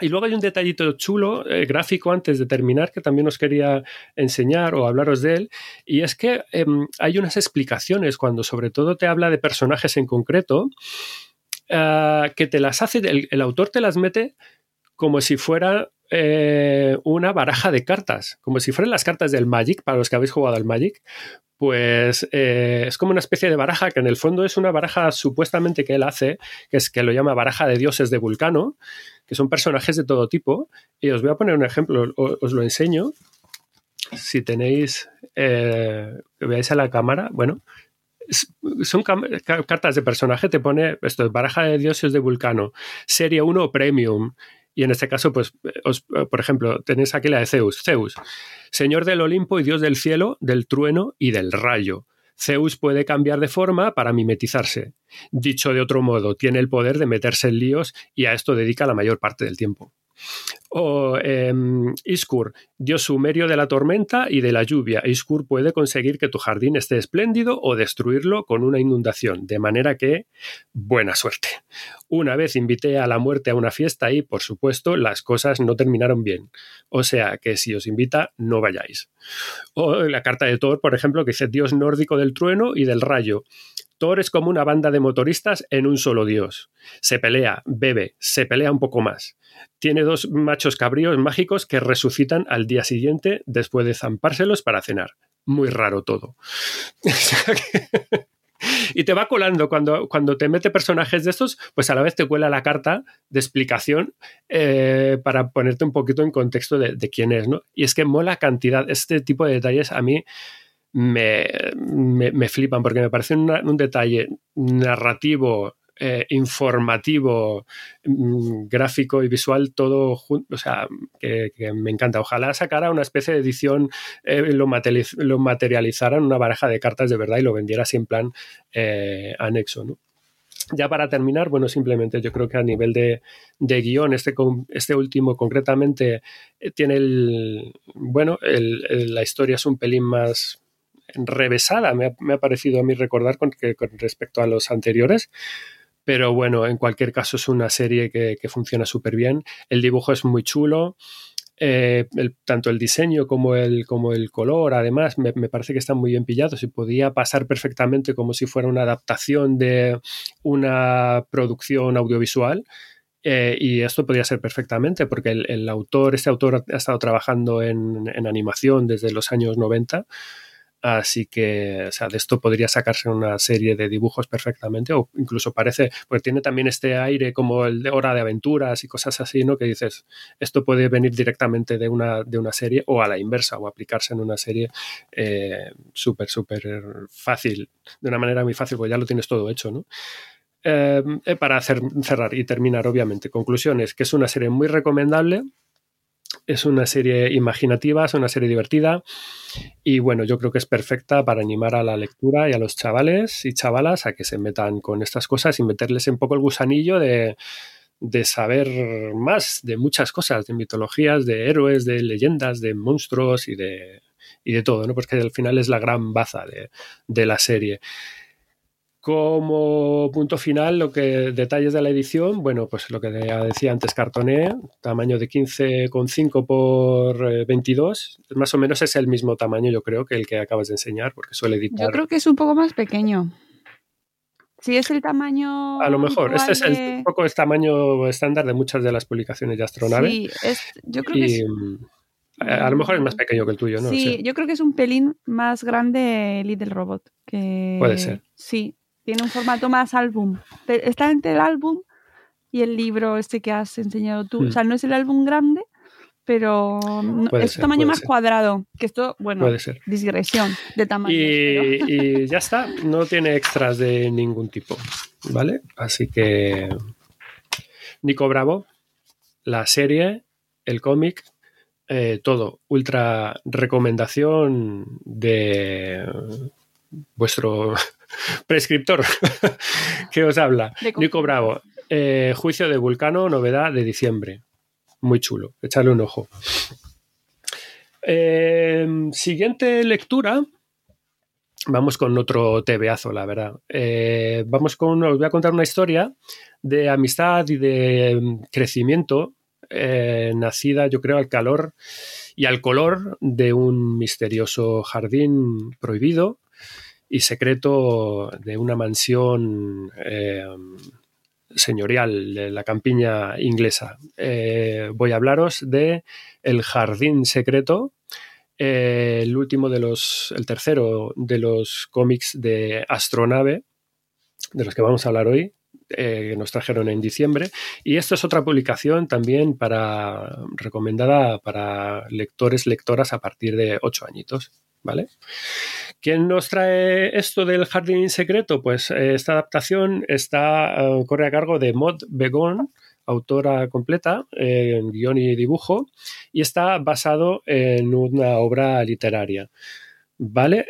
Y luego hay un detallito chulo, eh, gráfico, antes de terminar, que también os quería enseñar o hablaros de él, y es que eh, hay unas explicaciones cuando sobre todo te habla de personajes en concreto, uh, que te las hace, el, autor te las mete como si fuera eh, una baraja de cartas, como si fueran las cartas del Magic, para los que habéis jugado al Magic, pues eh, es como una especie de baraja que en el fondo es una baraja supuestamente que él hace, que es que lo llama baraja de dioses de Vulcano, que son personajes de todo tipo. Y os voy a poner un ejemplo, os, lo enseño. Si tenéis, eh, veáis a la cámara, bueno, son cartas de personaje, te pone esto es baraja de dioses de Vulcano, serie 1 Premium. Y en este caso, pues, os, por ejemplo, tenéis aquí la de Zeus. Zeus, señor del Olimpo y dios del cielo, del trueno y del rayo. Zeus puede cambiar de forma para mimetizarse. Dicho de otro modo, tiene el poder de meterse en líos y a esto dedica la mayor parte del tiempo. O eh, Iskur, dios sumerio de la tormenta y de la lluvia. Iskur puede conseguir que tu jardín esté espléndido o destruirlo con una inundación, de manera que, buena suerte. Una vez invité a la muerte a una fiesta y, por supuesto, las cosas no terminaron bien. O sea que si os invita, no vayáis. O la carta de Thor, por ejemplo, que dice dios nórdico del trueno y del rayo. Thor es como una banda de motoristas en un solo dios. Se pelea, bebe, se pelea un poco más. Tiene dos machos cabríos mágicos que resucitan al día siguiente después de zampárselos para cenar. Muy raro todo. y te va colando cuando, cuando te mete personajes de estos, pues a la vez te cuela la carta de explicación eh, para ponerte un poquito en contexto de, de, quién es, ¿no? Y es que mola cantidad, este tipo de detalles a mí me, me, me flipan porque me parece un detalle narrativo, eh, informativo, mm, gráfico y visual, todo junto, o sea, que, me encanta. Ojalá sacara una especie de edición, eh, lo, materializ lo, materializara en una baraja de cartas de verdad y lo vendiera así en plan eh, anexo, ¿no? Ya para terminar, bueno, simplemente yo creo que a nivel de, de guion, este, este último concretamente tiene el, bueno, el, la historia es un pelín más revesada, me ha, parecido a mí recordar con, respecto a los anteriores, pero bueno, en cualquier caso es una serie que, funciona súper bien, el dibujo es muy chulo, eh, tanto el diseño como el, como el color, además, me, parece que están muy bien pillados y podía pasar perfectamente como si fuera una adaptación de una producción audiovisual. Eh, y esto podría ser perfectamente, porque el, autor, este autor ha estado trabajando en, en animación desde los años 90 Así que, o sea, de esto podría sacarse una serie de dibujos perfectamente, o incluso parece, pues tiene también este aire como el de hora de aventuras y cosas así, ¿no? Que dices, esto puede venir directamente de una, de una serie o a la inversa, o aplicarse en una serie eh, súper, súper fácil, de una manera muy fácil, pues ya lo tienes todo hecho, ¿no? eh, para hacer, cerrar y terminar, obviamente, conclusiones, que es una serie muy recomendable, es una serie imaginativa, es una serie divertida y bueno, yo creo que es perfecta para animar a la lectura y a los chavales y chavalas a que se metan con estas cosas y meterles un poco el gusanillo de, de saber más de muchas cosas, de mitologías, de héroes, de leyendas, de monstruos y de, y de todo, ¿no? Porque al final es la gran baza de, de la serie. Como punto final, lo que detalles de la edición, bueno, pues lo que decía antes, cartoné, tamaño de 15,5 por 22, eh, más o menos es el mismo tamaño, yo creo, que el que acabas de enseñar, porque suele editar. Yo creo que es un poco más pequeño. Si es el tamaño. A lo mejor, este es el, de- un poco el tamaño estándar de muchas de las publicaciones de Astronave. Sí, es, yo creo que es. mm, a lo mejor es más pequeño que el tuyo, ¿no? sí, yo creo que es un pelín más grande Little Robot. Que... Puede ser. Sí, tiene un formato más álbum. Está entre el álbum y el libro este que has enseñado tú. Hmm. O sea, no es el álbum grande, pero no- es ser, un tamaño más ser. cuadrado. Que esto, bueno, Puede ser. digresión de tamaño. Y, y ya está, no tiene extras de ningún tipo, ¿vale? Así que Nico Bravo, la serie, el cómic, eh, todo, ultra recomendación de vuestro prescriptor que os habla. Nico Bravo, eh, Juicio de Vulcano, novedad de diciembre. Muy chulo, echarle un ojo. Eh, siguiente lectura. Vamos con otro tebeazo, la verdad. Eh, vamos con, os voy a contar una historia de amistad y de mm, crecimiento, nacida, yo creo, al calor y al color de un misterioso jardín prohibido y secreto de una mansión eh, señorial de la campiña inglesa. Eh, voy a hablaros de El Jardín Secreto, el último de los, el tercero de los cómics de Astronave, de los que vamos a hablar hoy, eh, que nos trajeron en diciembre. Y esto es otra publicación también para recomendada para lectores, lectoras a partir de ocho añitos. ¿Vale? ¿Quién nos trae esto del jardín secreto? Pues eh, esta adaptación está, eh, corre a cargo de Maud Begon, autora completa, eh, en guion y dibujo, y está basado en una obra literaria. ¿Vale?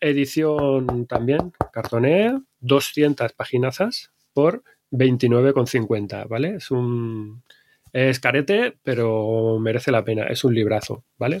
Edición también, cartonea, 200 paginazas por 29,50, ¿vale? Es un... Es carete, pero merece la pena. Es un librazo, ¿vale?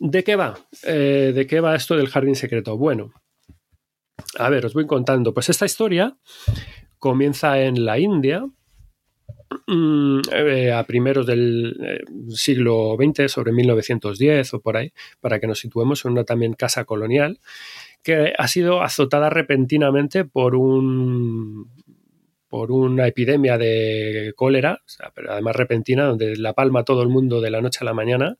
¿De qué va? Eh, ¿De qué va esto del jardín secreto? Bueno, a ver, os voy contando. Pues esta historia comienza en la India, mm, eh, a primeros del eh, siglo XX, sobre 1910 o por ahí, para que nos situemos en una también casa colonial, que ha sido azotada repentinamente por un por una epidemia de cólera, pero además repentina, donde la palma todo el mundo de la noche a la mañana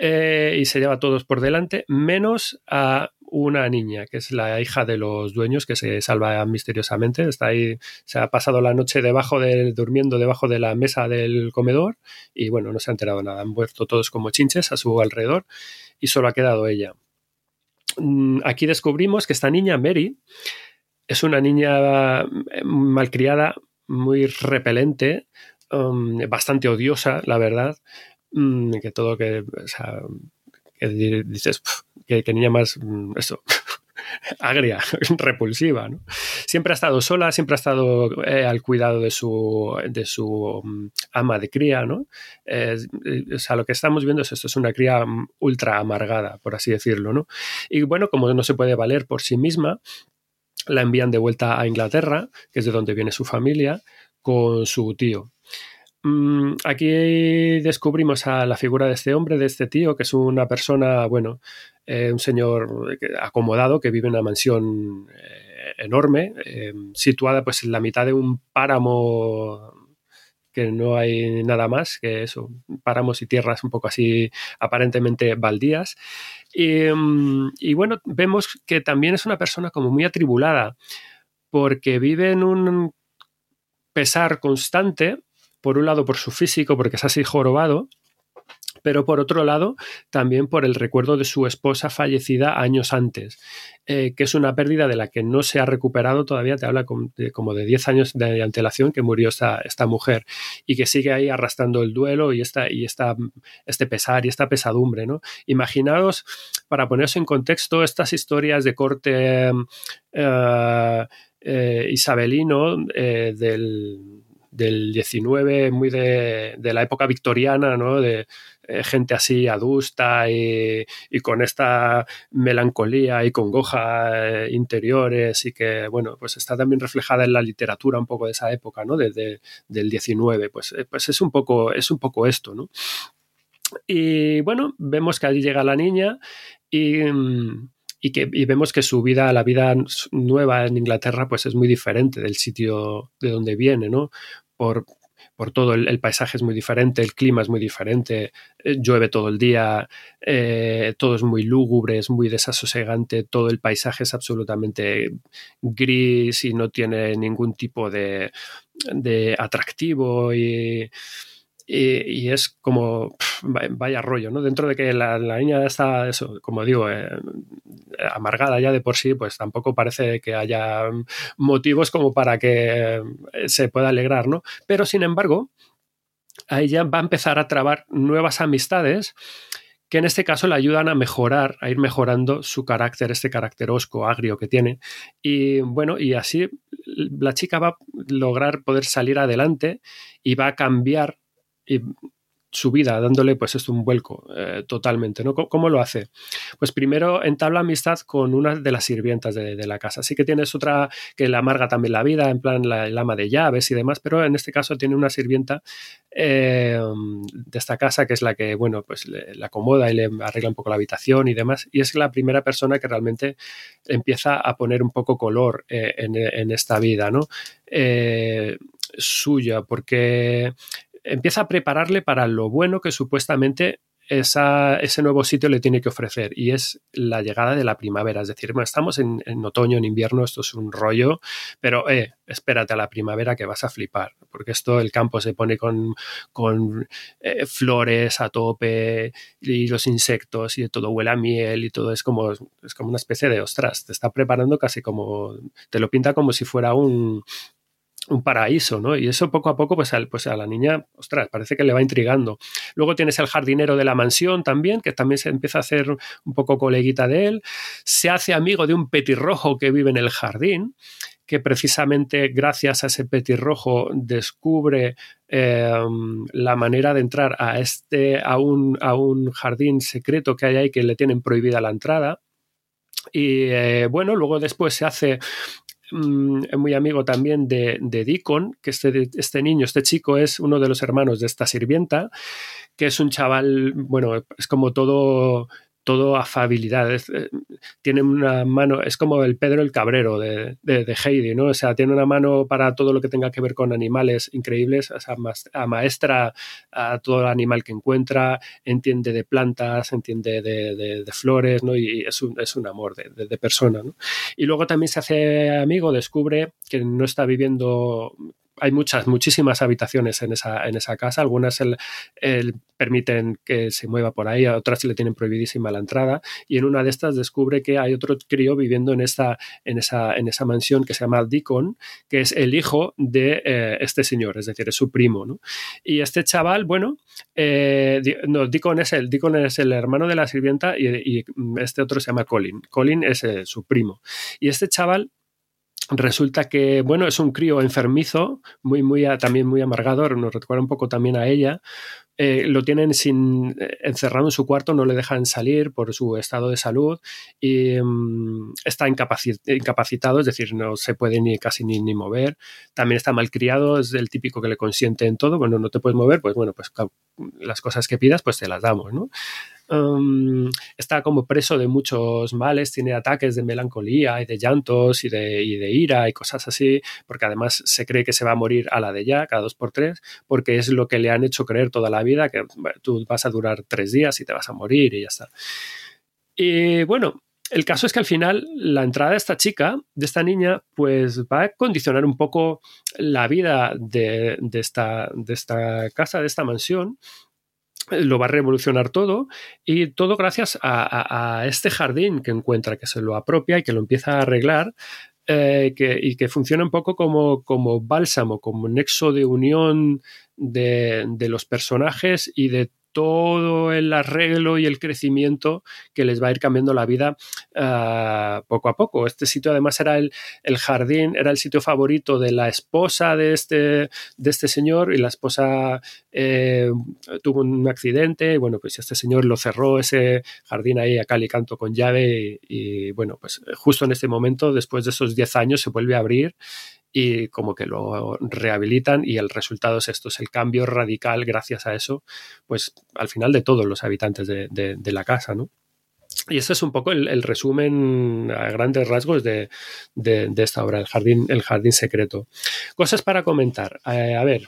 eh, y se lleva a todos por delante, menos a una niña, que es la hija de los dueños, que se salva misteriosamente. Está ahí, se ha pasado la noche debajo de, durmiendo debajo de la mesa del comedor y bueno, no se ha enterado nada. Han muerto todos como chinches a su alrededor y solo ha quedado ella. Mm, aquí descubrimos que esta niña, Mary, es una niña eh, malcriada, muy repelente, um, bastante odiosa, la verdad. Mm, que todo que, o sea, que dices que, niña más mm, eso agria, repulsiva. ¿no? Siempre ha estado sola, siempre ha estado eh, al cuidado de su, de su mm, ama de cría. ¿no? Eh, o sea, lo que estamos viendo es esto, es una cría ultra amargada, por así decirlo. ¿no? Y bueno, como no se puede valer por sí misma, la envían de vuelta a Inglaterra, que es de donde viene su familia, con su tío. Mm, aquí descubrimos a la figura de este hombre, de este tío, que es una persona, bueno, eh, un señor acomodado que vive en una mansión eh, enorme, eh, situada pues en la mitad de un páramo que no hay nada más que eso, páramos y tierras un poco así aparentemente baldías. Mm, y, bueno, vemos que también es una persona como muy atribulada, porque vive en un pesar constante, por un lado por su físico, porque es así jorobado, pero por otro lado también por el recuerdo de su esposa fallecida años antes, eh, que es una pérdida de la que no se ha recuperado todavía, te habla como de, 10 años de antelación que murió esta, esta, mujer y que sigue ahí arrastrando el duelo y, esta, y esta, este pesar y esta pesadumbre. ¿no? Imaginaos, para ponerse en contexto, estas historias de corte eh, eh, isabelino del del 19, muy de, de, la época victoriana, ¿no? De eh, gente así adusta y, y, con esta melancolía y congoja eh, interiores y que, bueno, pues está también reflejada en la literatura un poco de esa época, ¿no? De, del 19, pues, eh, pues es, un poco, es un poco esto, ¿no? Y bueno, vemos que allí llega la niña y... Mm, y, que, y vemos que su vida, la vida nueva en Inglaterra, pues es muy diferente del sitio de donde viene, ¿no? Por, por todo, el, paisaje es muy diferente, el clima es muy diferente, eh, llueve todo el día, eh, todo es muy lúgubre, es muy desasosegante, todo el paisaje es absolutamente gris y no tiene ningún tipo de, de atractivo y y, es como, vaya rollo, ¿no? Dentro de que la, niña está, eso, como digo, eh, amargada ya de por sí, pues tampoco parece que haya motivos como para que eh, se pueda alegrar, ¿no? Pero sin embargo, ahí ya va a empezar a trabar nuevas amistades que en este caso le ayudan a mejorar, a ir mejorando su carácter, este carácter osco, agrio que tiene. Y bueno, y así la chica va a lograr poder salir adelante y va a cambiar y su vida, dándole pues esto un vuelco eh, totalmente. ¿no? ¿Cómo, lo hace? Pues primero entabla amistad con una de las sirvientas de, la casa. Sí que tienes otra que le amarga también la vida, en plan la, el ama de llaves y demás, pero en este caso tiene una sirvienta eh, de esta casa que es la que, bueno, pues le, acomoda y le arregla un poco la habitación y demás. Y es la primera persona que realmente empieza a poner un poco color eh, en, en, esta vida, ¿no? suya, porque empieza a prepararle para lo bueno que supuestamente ese nuevo sitio le tiene que ofrecer y es la llegada de la primavera. Es decir, bueno, estamos en, otoño, en invierno, esto es un rollo, pero eh, espérate a la primavera que vas a flipar, porque esto el campo se pone con, con eh, flores a tope y los insectos y todo huele a miel y todo es como, es como una especie de ostras, te está preparando casi como, te lo pinta como si fuera un, un paraíso, ¿no? Y eso poco a poco, pues, pues a la niña, ostras, parece que le va intrigando. Luego tienes el jardinero de la mansión también, que también se empieza a hacer un poco coleguita de él. Se hace amigo de un petirrojo que vive en el jardín, que precisamente gracias a ese petirrojo descubre em, la manera de entrar a, este, a, un, a un jardín secreto que hay ahí que le tienen prohibida la entrada. Y eh, bueno, luego después se hace mm, muy amigo también de, de Deacon, que este, este niño, este chico es uno de los hermanos de esta sirvienta, que es un chaval, bueno, es como todo todo afabilidad. Eh, tiene una mano, es como el Pedro el Cabrero de, de, Heidi, ¿no? O sea, tiene una mano para todo lo que tenga que ver con animales increíbles, o sea, a maestra a todo el animal que encuentra, entiende de plantas, entiende de, flores, ¿no? Y es un, es un amor de, persona, ¿no? Y luego también se hace amigo, descubre que no está viviendo hay muchas, muchísimas habitaciones en esa, en esa casa. Algunas permiten que se mueva por ahí, otras le tienen prohibidísima la entrada. Y en una de estas descubre que hay otro crío viviendo en, en, esa, en esa mansión que se llama Deacon, que es el hijo de eh, este señor, es decir, es su primo. ¿no? Y este chaval, bueno, eh, no, Deacon es, el, Deacon es el hermano de la sirvienta y, este otro se llama Colin. Colin es eh, su primo. Y este chaval resulta que, bueno, es un crío enfermizo, muy, muy, también muy amargador, nos recuerda un poco también a ella. Eh, lo tienen sin, eh, encerrado en su cuarto, no le dejan salir por su estado de salud y mm, está incapacitado, es decir, no se puede ni casi ni, mover. También está malcriado, es el típico que le consiente en todo. Bueno, no te puedes mover, pues bueno, pues las cosas que pidas, pues te las damos, ¿no? Um, está como preso de muchos males, tiene ataques de melancolía y de llantos y de, ira y cosas así, porque además se cree que se va a morir a la de ya, cada dos por tres, porque es lo que le han hecho creer toda la vida, que tú vas a durar tres días y te vas a morir y ya está. Y bueno, el caso es que al final la entrada de esta chica, de esta niña, pues va a condicionar un poco la vida de, esta, de esta casa, de esta mansión, lo va a revolucionar todo y todo gracias a, este jardín que encuentra, que se lo apropia y que lo empieza a arreglar eh, y que funciona un poco como, como bálsamo, como nexo de unión de, de, los personajes y de todo el arreglo y el crecimiento que les va a ir cambiando la vida uh, poco a poco. Este sitio además era el, el, jardín, era el sitio favorito de la esposa de este, de este señor y la esposa eh, tuvo un accidente y bueno, pues este señor lo cerró ese jardín ahí a cal y canto con llave y, y bueno, pues justo en este momento, después de esos 10 años, se vuelve a abrir y como que lo rehabilitan y el resultado es esto, es el cambio radical gracias a eso, pues al final de todos los habitantes de, la casa, ¿no? Y ese es un poco el, resumen a grandes rasgos de, de, esta obra, el jardín, el jardín secreto. Cosas para comentar. Eh, a ver,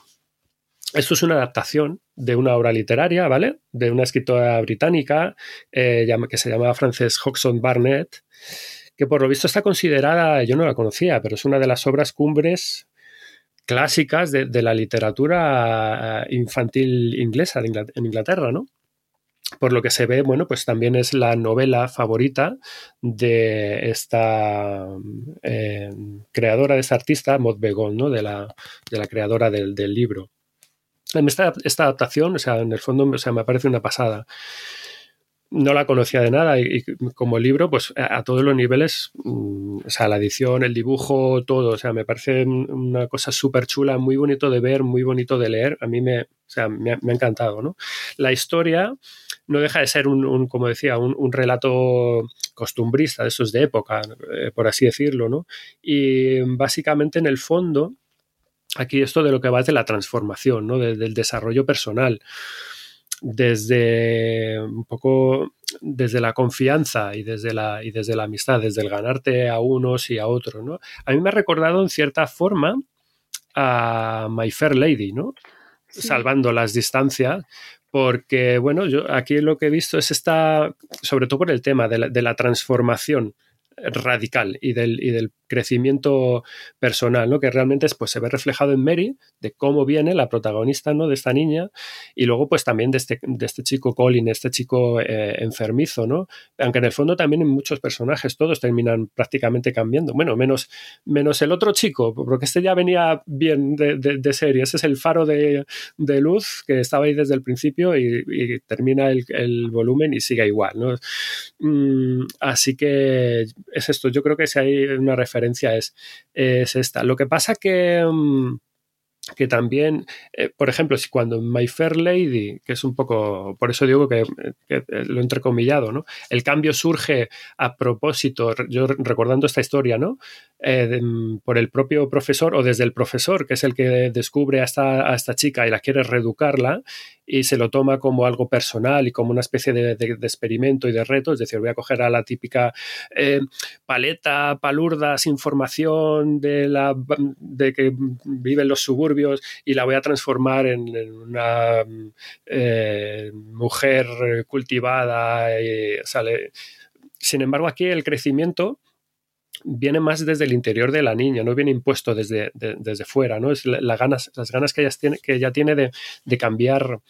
esto es una adaptación de una obra literaria, ¿vale? De una escritora británica eh, que se llamaba Frances Hodgson Barnett que por lo visto está considerada, yo no la conocía, pero es una de las obras cumbres clásicas de, la literatura infantil inglesa en Inglaterra, ¿no? Por lo que se ve, bueno, pues también es la novela favorita de esta eh, creadora, de esta artista, Maud Begon, ¿no? De la, de la creadora del, libro. Esta, esta adaptación, o sea, en el fondo, o sea, me parece una pasada no la conocía de nada y, como libro, pues a, todos los niveles, mm, o sea, la edición, el dibujo, todo, o sea, me parece una cosa súper chula, muy bonito de ver, muy bonito de leer, a mí me, o sea, me, ha, encantado, ¿no? La historia no deja de ser un, como decía, un, relato costumbrista, de esos de época, eh, por así decirlo, ¿no? Y básicamente en el fondo, aquí esto de lo que va es de la transformación, ¿no? del desarrollo personal desde un poco desde la confianza y desde la, y desde la amistad, desde el ganarte a unos y a otros, ¿no? A mí me ha recordado en cierta forma a My Fair Lady, ¿no? Salvando las distancias, porque, bueno, yo aquí lo que he visto es esta, sobre todo por el tema de la, de la transformación radical y del, y del crecimiento personal, ¿no? Que realmente pues, se ve reflejado en Mary, de cómo viene la protagonista, ¿no? De esta niña, y luego, pues también de este, de este chico Colin, este chico eh, enfermizo, ¿no? Aunque en el fondo también en muchos personajes todos terminan prácticamente cambiando. Bueno, menos, menos el otro chico, porque este ya venía bien de, de, serie. Ese es el faro de, de, luz que estaba ahí desde el principio y, termina el, el, volumen y sigue igual, ¿no? Mm, así que es esto. Yo creo que si hay una referencia es, es esta. Lo que pasa que, mm, que también, eh, por ejemplo, si cuando My Fair Lady, que es un poco, por eso digo que, que lo entrecomillado, ¿no? El cambio surge a propósito, yo recordando esta historia, ¿no? Eh, de, por el propio profesor o desde el profesor, que es el que descubre a esta chica y la quiere reeducarla y se lo toma como algo personal y como una especie de, de, experimento y de reto, es decir, voy a coger a la típica eh, paleta palurda sin formación de, la, de que vive en los suburbios y la voy a transformar en, una eh, mujer cultivada y sale. Sin embargo, aquí el crecimiento viene más desde el interior de la niña, no viene impuesto desde, de, desde fuera, ¿no? Es la, la ganas, las ganas que ella tiene, que ella tiene de, de cambiar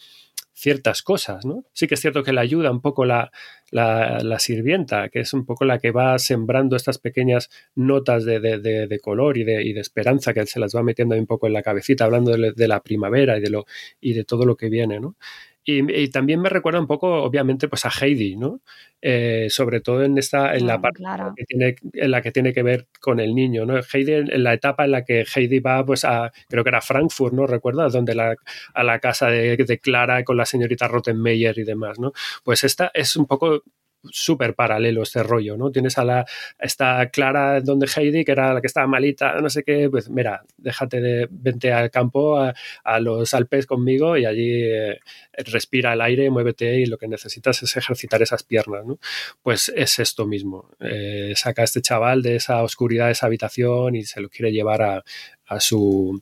ciertas cosas, ¿no? Sí que es cierto que le ayuda un poco la, la, la, sirvienta, que es un poco la que va sembrando estas pequeñas notas de, de, color y, y de, esperanza que se las va metiendo un poco en la cabecita, hablando de, la primavera y de, lo, y de todo lo que viene, ¿no? Y, y, también me recuerda un poco, obviamente, pues a Heidi, ¿no? Eh, sobre todo en esta, en la parte claro. que tiene, en la que tiene que ver con el niño, ¿no? Heidi, en la etapa en la que Heidi va, pues a, creo que era Frankfurt, ¿no? ¿Recuerdas? Donde la, a la casa de, de Clara con la señorita Rottenmeier y demás, ¿no? Pues esta es un poco súper paralelo este rollo, ¿no? Tienes a la, esta Clara donde Heidi, que era la que estaba malita, no sé qué, pues mira, déjate de, vente al campo, a, los Alpes conmigo y allí eh, respira el aire, muévete y lo que necesitas es ejercitar esas piernas, ¿no? Pues es esto mismo, eh, saca a este chaval de esa oscuridad de esa habitación y se lo quiere llevar a, a su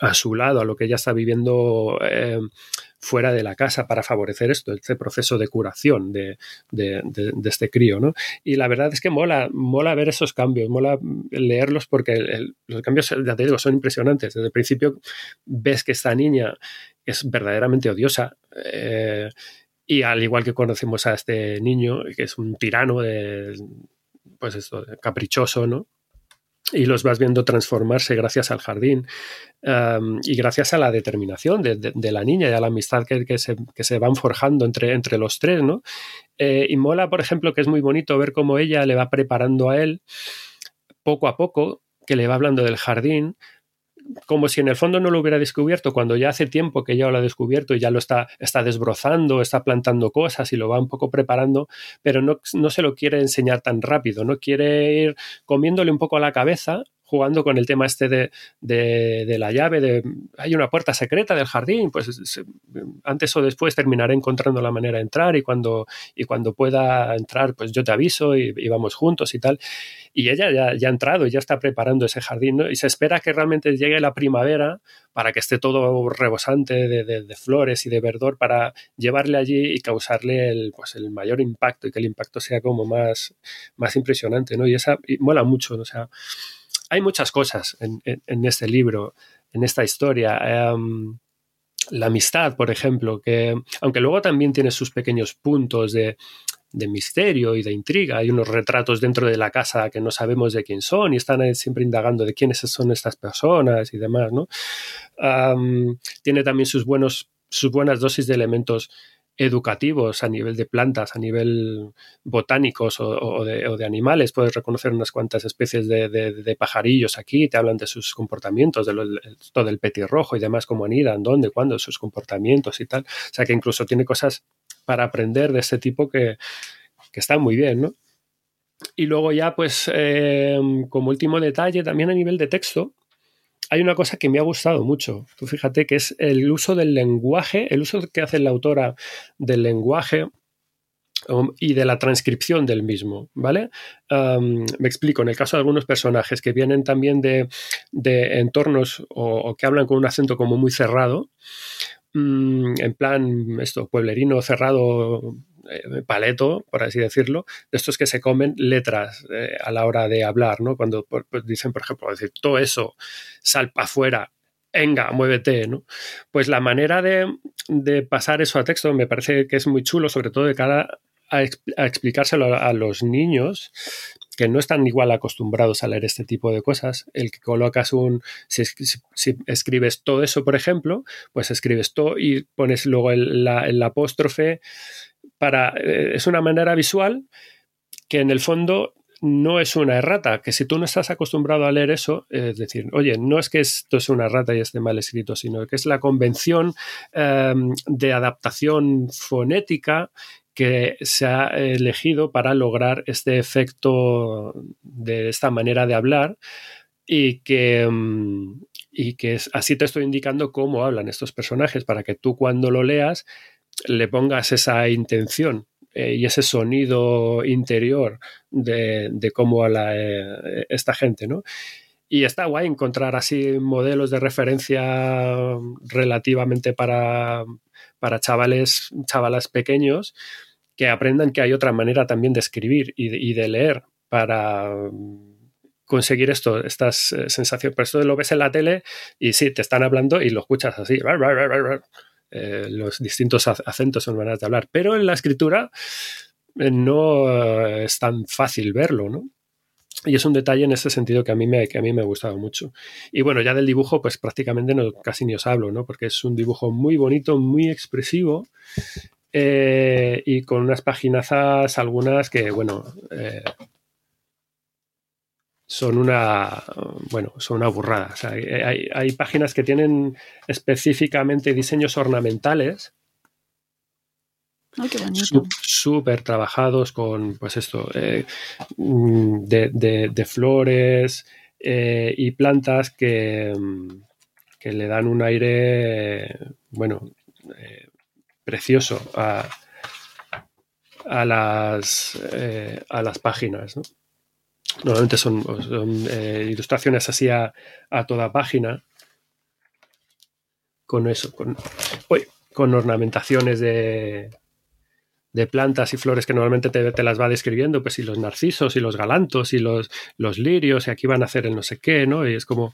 a su lado, a lo que ella está viviendo eh, fuera de la casa para favorecer esto, este proceso de curación de, este crío, ¿no? Y la verdad es que mola, mola ver esos cambios, mola leerlos porque los cambios, ya te digo, son impresionantes. Desde el principio ves que esta niña es verdaderamente odiosa. Eh, y al igual que conocemos a este niño, que es un tirano de, pues esto, caprichoso, ¿no? Y los vas viendo transformarse gracias al jardín um, y gracias a la determinación de, de, de, la niña y a la amistad que, que, se, que se, van forjando entre, entre los tres, ¿no? Eh, y mola, por ejemplo, que es muy bonito ver cómo ella le va preparando a él poco a poco, que le va hablando del jardín, como si en el fondo no lo hubiera descubierto cuando ya hace tiempo que ya lo ha descubierto y ya lo está, está desbrozando, está plantando cosas y lo va un poco preparando, pero no, no se lo quiere enseñar tan rápido, no quiere ir comiéndole un poco a la cabeza jugando con el tema este de, de, de, la llave, de hay una puerta secreta del jardín, pues se, antes o después terminaré encontrando la manera de entrar y cuando, y cuando pueda entrar, pues yo te aviso y, y vamos juntos y tal. Y ella ya, ya, ha entrado y ya está preparando ese jardín, ¿no? Y se espera que realmente llegue la primavera para que esté todo rebosante de, de, de flores y de verdor para llevarle allí y causarle el, pues el mayor impacto y que el impacto sea como más, más impresionante, ¿no? Y esa y mola mucho, ¿no? o sea, hay muchas cosas en, este libro, en esta historia. Um, la amistad, por ejemplo, que aunque luego también tiene sus pequeños puntos de, misterio y de intriga, hay unos retratos dentro de la casa que no sabemos de quién son y están siempre indagando de quiénes son estas personas y demás, ¿no? Um, tiene también sus buenos sus buenas dosis de elementos educativos a nivel de plantas, a nivel botánicos o, de, animales. Puedes reconocer unas cuantas especies de, pajarillos aquí, te hablan de sus comportamientos, de todo el petirrojo y demás, cómo anidan, dónde, cuándo, sus comportamientos y tal. O sea que incluso tiene cosas para aprender de este tipo que, que están muy bien, ¿no? Y luego ya, pues, eh, como último detalle, también a nivel de texto, hay una cosa que me ha gustado mucho. Tú fíjate que es el uso del lenguaje, el uso que hace la autora del lenguaje um, y de la transcripción del mismo, ¿vale? Um, me explico, en el caso de algunos personajes que vienen también de, de entornos o, o, que hablan con un acento como muy cerrado, um, en plan, esto, pueblerino cerrado, eh, paleto, por así decirlo, de estos que se comen letras eh, a la hora de hablar, ¿no? Cuando pues, dicen, por ejemplo, decir, todo eso, sal para afuera, venga, muévete, ¿no? Pues la manera de, de, pasar eso a texto me parece que es muy chulo, sobre todo de cara a, a explicárselo a, a los niños, que no están igual acostumbrados a leer este tipo de cosas. El que colocas un, si, si escribes todo eso, por ejemplo, pues escribes todo y pones luego el, la, el apóstrofe para, eh, es una manera visual que en el fondo no es una errata, que si tú no estás acostumbrado a leer eso, es decir, oye, no es que esto es una errata y esté mal escrito, sino que es la convención eh, de adaptación fonética que se ha elegido para lograr este efecto de esta manera de hablar y que, es, así te estoy indicando cómo hablan estos personajes para que tú cuando lo leas le pongas esa intención eh, y ese sonido interior de, cómo habla eh, esta gente, ¿no? Y está guay encontrar así modelos de referencia relativamente para, para chavales, chavalas pequeños que aprendan que hay otra manera también de escribir y de, leer para conseguir esto, estas eh, sensaciones. Por eso lo ves en la tele y sí, te están hablando y lo escuchas así. Eh, los distintos acentos son maneras de hablar. Pero en la escritura eh, no es tan fácil verlo, ¿no? Y es un detalle en ese sentido que a mí me, que a mí me ha gustado mucho. Y bueno, ya del dibujo, pues prácticamente no, casi ni os hablo, ¿no? Porque es un dibujo muy bonito, muy expresivo eh, y con unas paginazas, algunas que, bueno, eh, son una, bueno, son una burrada. hay, páginas que tienen específicamente diseños ornamentales. Súper trabajados con, pues esto, eh, mm, de, flores y plantas que, que, le dan un aire, bueno, precioso a, las, eh, a las páginas. Normalmente son, eh, ilustraciones así a, toda página. Con eso, con, con ornamentaciones de, de plantas y flores que normalmente te, las va describiendo, pues y los narcisos y los galantos y los, los lirios y aquí van a hacer el no sé qué, ¿no? Y es como,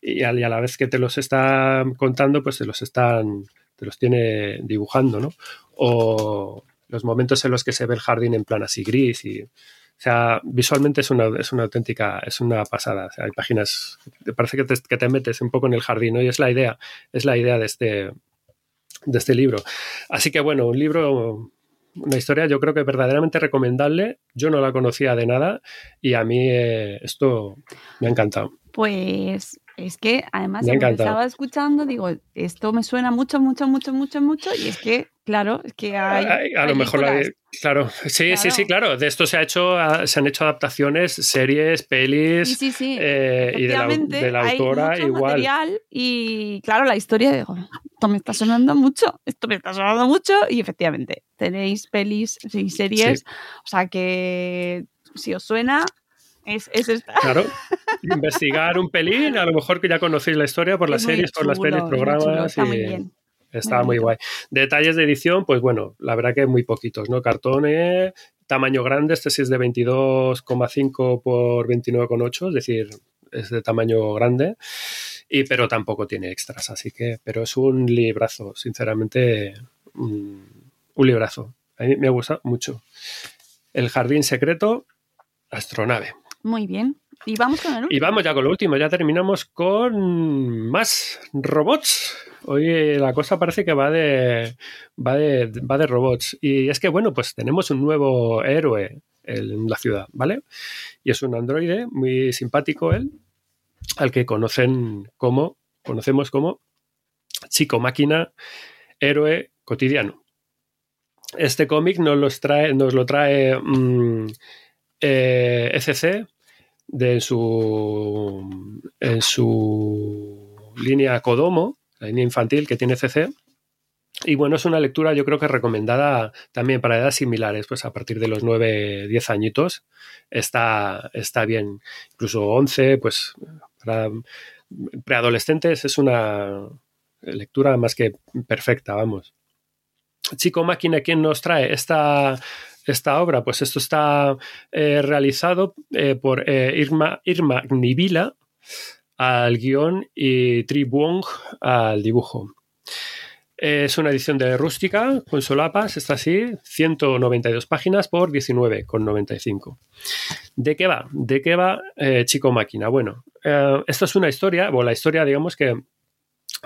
y a, y a la vez que te los está contando, pues te los están te los tiene dibujando, ¿no? O los momentos en los que se ve el jardín en plan así gris y... O sea, visualmente es una, es una auténtica, es una pasada. O sea, hay páginas, parece que te, que te, metes un poco en el jardín, ¿no? Y es la idea, es la idea de este, de este libro. Así que bueno, un libro, una historia yo creo que verdaderamente recomendable. Yo no la conocía de nada y a mí eh, esto me ha encantado. Pues es que además estaba escuchando, digo, esto me suena mucho, mucho, mucho, mucho, mucho, y es que, claro, es que hay. a lo mejor claro, sí, sí, sí, claro. De esto se ha hecho, se han hecho adaptaciones, series, pelis, sí, sí, eh, y de la, autora hay mucho igual. Material y claro, la historia, digo, esto me está sonando mucho, esto me está sonando mucho, y efectivamente, tenéis pelis y series, o sea que si os suena, es, esta. Claro, investigar un pelín, a lo mejor que ya conocéis la historia por las series, por las pelis, programas. Está muy bien. Está muy, guay. Detalles de edición, pues bueno, la verdad que muy poquitos, ¿no? Cartón, tamaño grande, este sí es de 22,5 por 29,8, es decir, es de tamaño grande, y, pero tampoco tiene extras, así que, pero es un librazo, sinceramente, un, un librazo. A mí me ha gustado mucho. El jardín secreto, astronave. Muy bien. Y vamos con el último. Y vamos ya con lo último, ya terminamos con más robots. Hoy la cosa parece que va de, va de, va de robots. Y es que, bueno, pues tenemos un nuevo héroe en la ciudad, ¿vale? Y es un androide muy simpático él, al que conocen como, conocemos como chico máquina, héroe cotidiano. Este cómic nos, trae, nos lo trae mm, eh, ECC de su, en su línea Kodomo, la línea infantil que tiene ECC. Y bueno, es una lectura yo creo que recomendada también para edades similares, pues a partir de los 9, 10 añitos está, está bien. Incluso 11, pues para preadolescentes es una lectura más que perfecta, vamos. Chico Máquina, ¿quién nos trae esta esta obra? Pues esto está eh, realizado eh, por eh, Irma, Irma Nibila al guion y Tri Buong al dibujo. Es una edición de rústica con solapas, está así, 192 páginas por 19,95. ¿De qué va? ¿De qué va Chico Máquina? Bueno, esto es una historia, o la historia, digamos que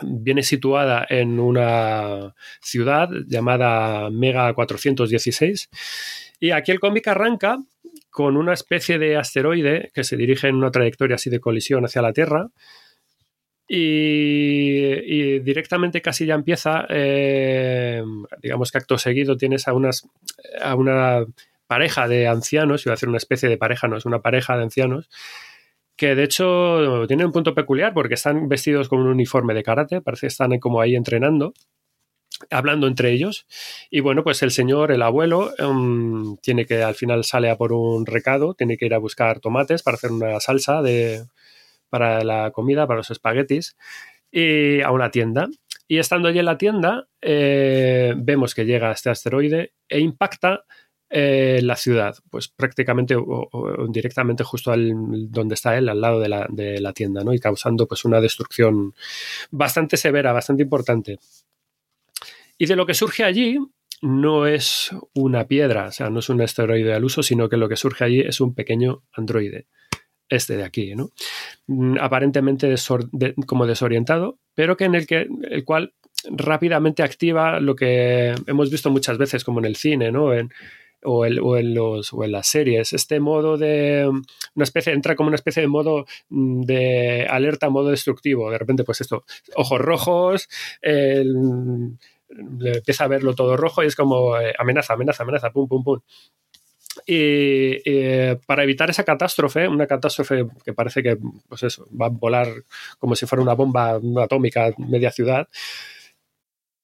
viene situada en una ciudad llamada Mega 416. Y aquí el cómic arranca con una especie de asteroide que se dirige en una trayectoria así de colisión hacia la Tierra. Y, directamente casi ya empieza, eh, digamos que acto seguido tienes a, unas, a una pareja de ancianos, iba a hacer una especie de pareja, no es una pareja de ancianos, que de hecho tiene un punto peculiar porque están vestidos con un uniforme de karate, parece que están como ahí entrenando hablando entre ellos. Y bueno, pues el señor, el abuelo, um, tiene que al final sale a por un recado, tiene que ir a buscar tomates para hacer una salsa de, para la comida, para los espaguetis, y a una tienda. Y estando allí en la tienda, eh, vemos que llega este asteroide e impacta eh, la ciudad, pues prácticamente o, directamente justo al, donde está él, al lado de la, de la, tienda, ¿no? Y causando pues una destrucción bastante severa, bastante importante. Y de lo que surge allí no es una piedra, o sea, no es un asteroide al uso, sino que lo que surge allí es un pequeño androide, este de aquí, ¿no? Mm, aparentemente como desorientado, pero que en el que el cual rápidamente activa lo que hemos visto muchas veces como en el cine, ¿no? En, o, en los, o en las series. Este modo de una especie, entra como una especie de modo mm, de alerta, modo destructivo. De repente, pues esto, ojos rojos, el, empieza a verlo todo rojo y es como eh, amenaza, amenaza, amenaza, pum, pum, pum. Y, para evitar esa catástrofe, una catástrofe que parece que pues eso, va a volar como si fuera una bomba atómica media ciudad,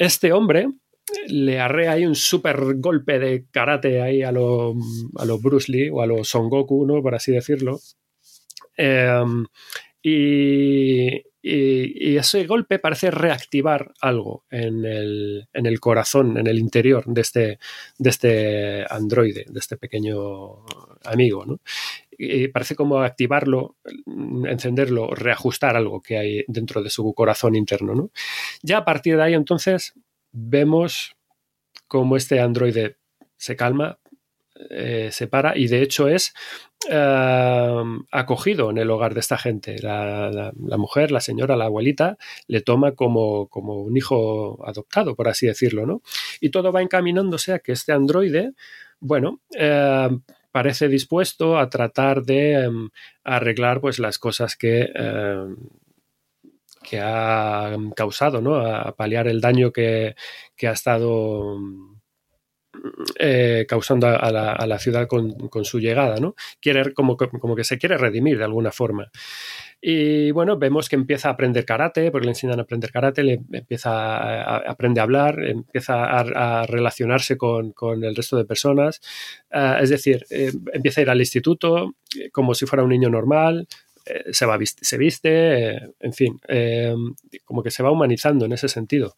Este hombre le arrea un super golpe de karate ahí a los a lo Bruce Lee o a los Son Goku, ¿no? Por así decirlo. Eh, y, y, ese golpe parece reactivar algo en el, en el, corazón, en el interior de este, de este androide, de este pequeño amigo. ¿no? Y parece como activarlo, encenderlo, reajustar algo que hay dentro de su corazón interno. ¿no? Ya a partir de ahí entonces vemos cómo este androide se calma, eh, se para y de hecho es eh, acogido en el hogar de esta gente. La, mujer, la señora, la abuelita, le toma como, como, un hijo adoptado, por así decirlo, ¿no? Y todo va encaminándose a que este androide, bueno, eh, parece dispuesto a tratar de em, arreglar pues las cosas que em, que ha causado, ¿no? A paliar el daño que, que ha estado eh, causando a la, a la ciudad con, con, su llegada, ¿no? Quiere como, como, que se quiere redimir de alguna forma. Y bueno, vemos que empieza a aprender karate, porque le enseñan a aprender karate, le empieza a, aprende a hablar, empieza a, relacionarse con, el resto de personas. Ah, es decir, eh, empieza a ir al instituto eh, como si fuera un niño normal, eh, se, va, se viste, en fin, como que se va humanizando en ese sentido.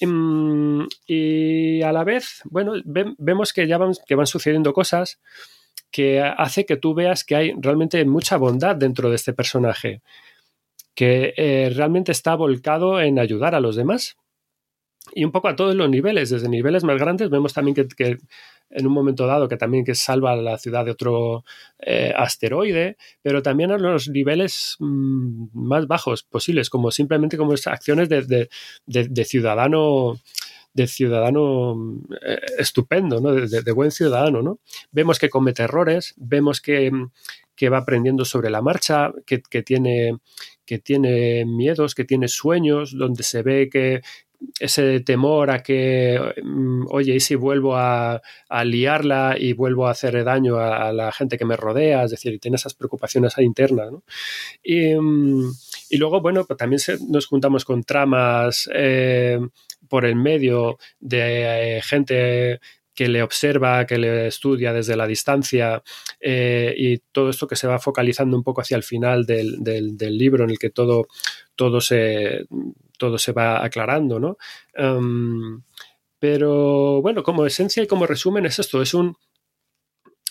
Mm, y a la vez, bueno, vemos que ya que van sucediendo cosas que hace que tú veas que hay realmente mucha bondad dentro de este personaje, que eh, realmente está volcado en ayudar a los demás. Y un poco a todos los niveles, desde niveles más grandes, vemos también que, en un momento dado que también que salva la ciudad de otro eh, asteroide, pero también a los niveles mm, más bajos posibles, como simplemente como acciones de ciudadano de ciudadano eh, estupendo, ¿no? de, buen ciudadano. ¿no? Vemos que comete errores, vemos que, va aprendiendo sobre la marcha, que, tiene, que tiene miedos, que tiene sueños, donde se ve que, ese temor a que, mm, oye, ¿y si vuelvo a, liarla y vuelvo a hacer daño a, la gente que me rodea? Es decir, tiene esas preocupaciones internas. ¿no? Y, mm, luego, bueno, pues también nos juntamos con tramas eh, por el medio de eh, gente que le observa, que le estudia desde la distancia eh, y todo esto que se va focalizando un poco hacia el final del, libro en el que todo, todo, se, todo se va aclarando, ¿no? Em, pero bueno, como esencia y como resumen es esto, es un,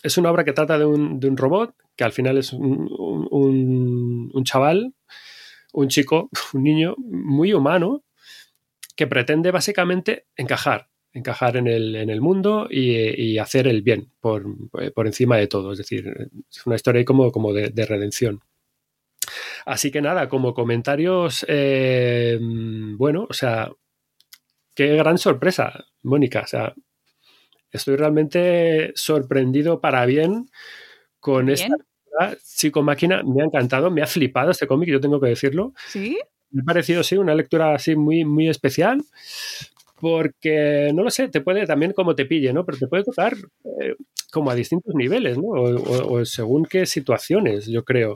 es una obra que trata de un, robot, que al final es un, un, chaval, un chico, un niño muy humano, que pretende básicamente encajar, encajar en el, en el mundo y, hacer el bien por, encima de todo. Es decir, es una historia como, como de, redención. Así que nada, como comentarios, eh, bueno, o sea, qué gran sorpresa, Mónica. O sea, estoy realmente sorprendido para bien con esta Chico Máquina. Me ha encantado, me ha flipado este cómic, yo tengo que decirlo. Sí. Me ha parecido, sí, una lectura así muy, muy especial porque, no lo sé, te puede también como te pille, ¿no? Pero te puede tocar eh, como a distintos niveles, ¿no? O, según qué situaciones, yo creo.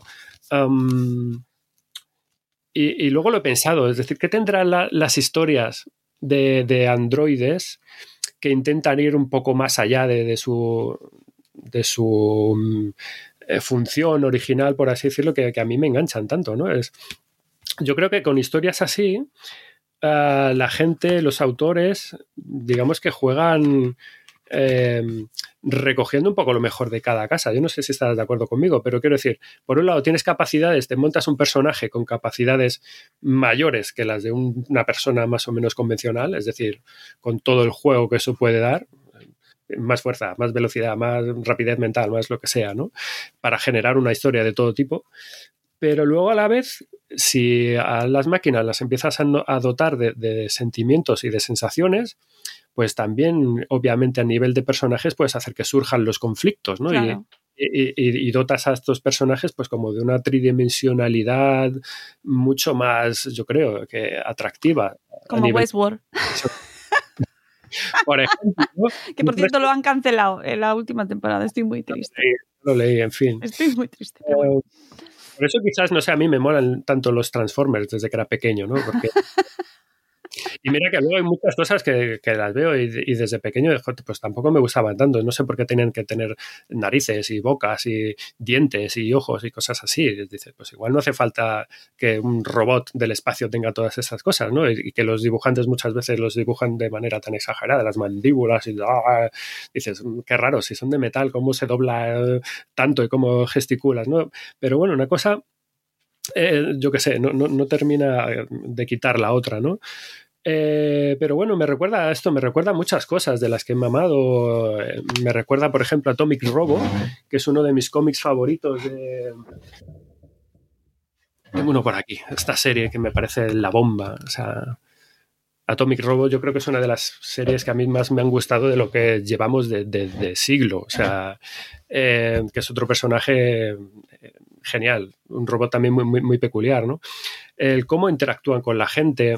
y, luego lo he pensado, es decir, ¿qué tendrán las historias de, androides que intentan ir un poco más allá de, su, de su mm, eh, función original, por así decirlo, que, que, a mí me enganchan tanto, ¿no? Es, yo creo que con historias así, eh, la gente, los autores, digamos que juegan em, recogiendo un poco lo mejor de cada casa. Yo no sé si estás de acuerdo conmigo, pero quiero decir, por un lado tienes capacidades, te montas un personaje con capacidades mayores que las de una persona más o menos convencional, es decir, con todo el juego que eso puede dar, más fuerza, más velocidad, más rapidez mental, más lo que sea, ¿no? Para generar una historia de todo tipo pero luego a la vez, si a las máquinas las empiezas a, dotar de, sentimientos y de sensaciones, pues también, obviamente, a nivel de personajes, puedes hacer que surjan los conflictos, ¿no? Y, dotas a estos personajes, pues, como de una tridimensionalidad mucho más, yo creo, que atractiva. Como Westworld. por ejemplo. que por cierto lo han cancelado en la última temporada. Estoy muy triste. Lo leí, en fin. Estoy muy triste. Por eso quizás, no sé, a mí me molan tanto los Transformers desde que era pequeño, ¿no? Porque y mira que luego hay muchas cosas que, las veo y, desde pequeño pues tampoco me gustaban tanto. No sé por qué tenían que tener narices y bocas y dientes y ojos y cosas así. Dice, pues igual no hace falta que un robot del espacio tenga todas esas cosas, ¿no? Y, que los dibujantes muchas veces los dibujan de manera tan exagerada, las mandíbulas y ¡ah! dices, mm, qué raro, si son de metal, cómo se dobla eh, tanto y cómo gesticulas, ¿no? Pero bueno, una cosa eh, yo qué sé, no, no, termina de quitar la otra, ¿no? Eh, pero bueno, me recuerda a esto, me recuerda a muchas cosas de las que he mamado. Eh, me recuerda, por ejemplo, Atomic Robo, que es uno de mis cómics favoritos de. Tengo uno por aquí, esta serie que me parece la bomba. O sea, Atomic Robo yo creo que es una de las series que a mí más me han gustado de lo que llevamos de, siglo. O sea, eh, que es otro personaje genial, un robot también muy, muy, muy peculiar, ¿no? El cómo interactúan con la gente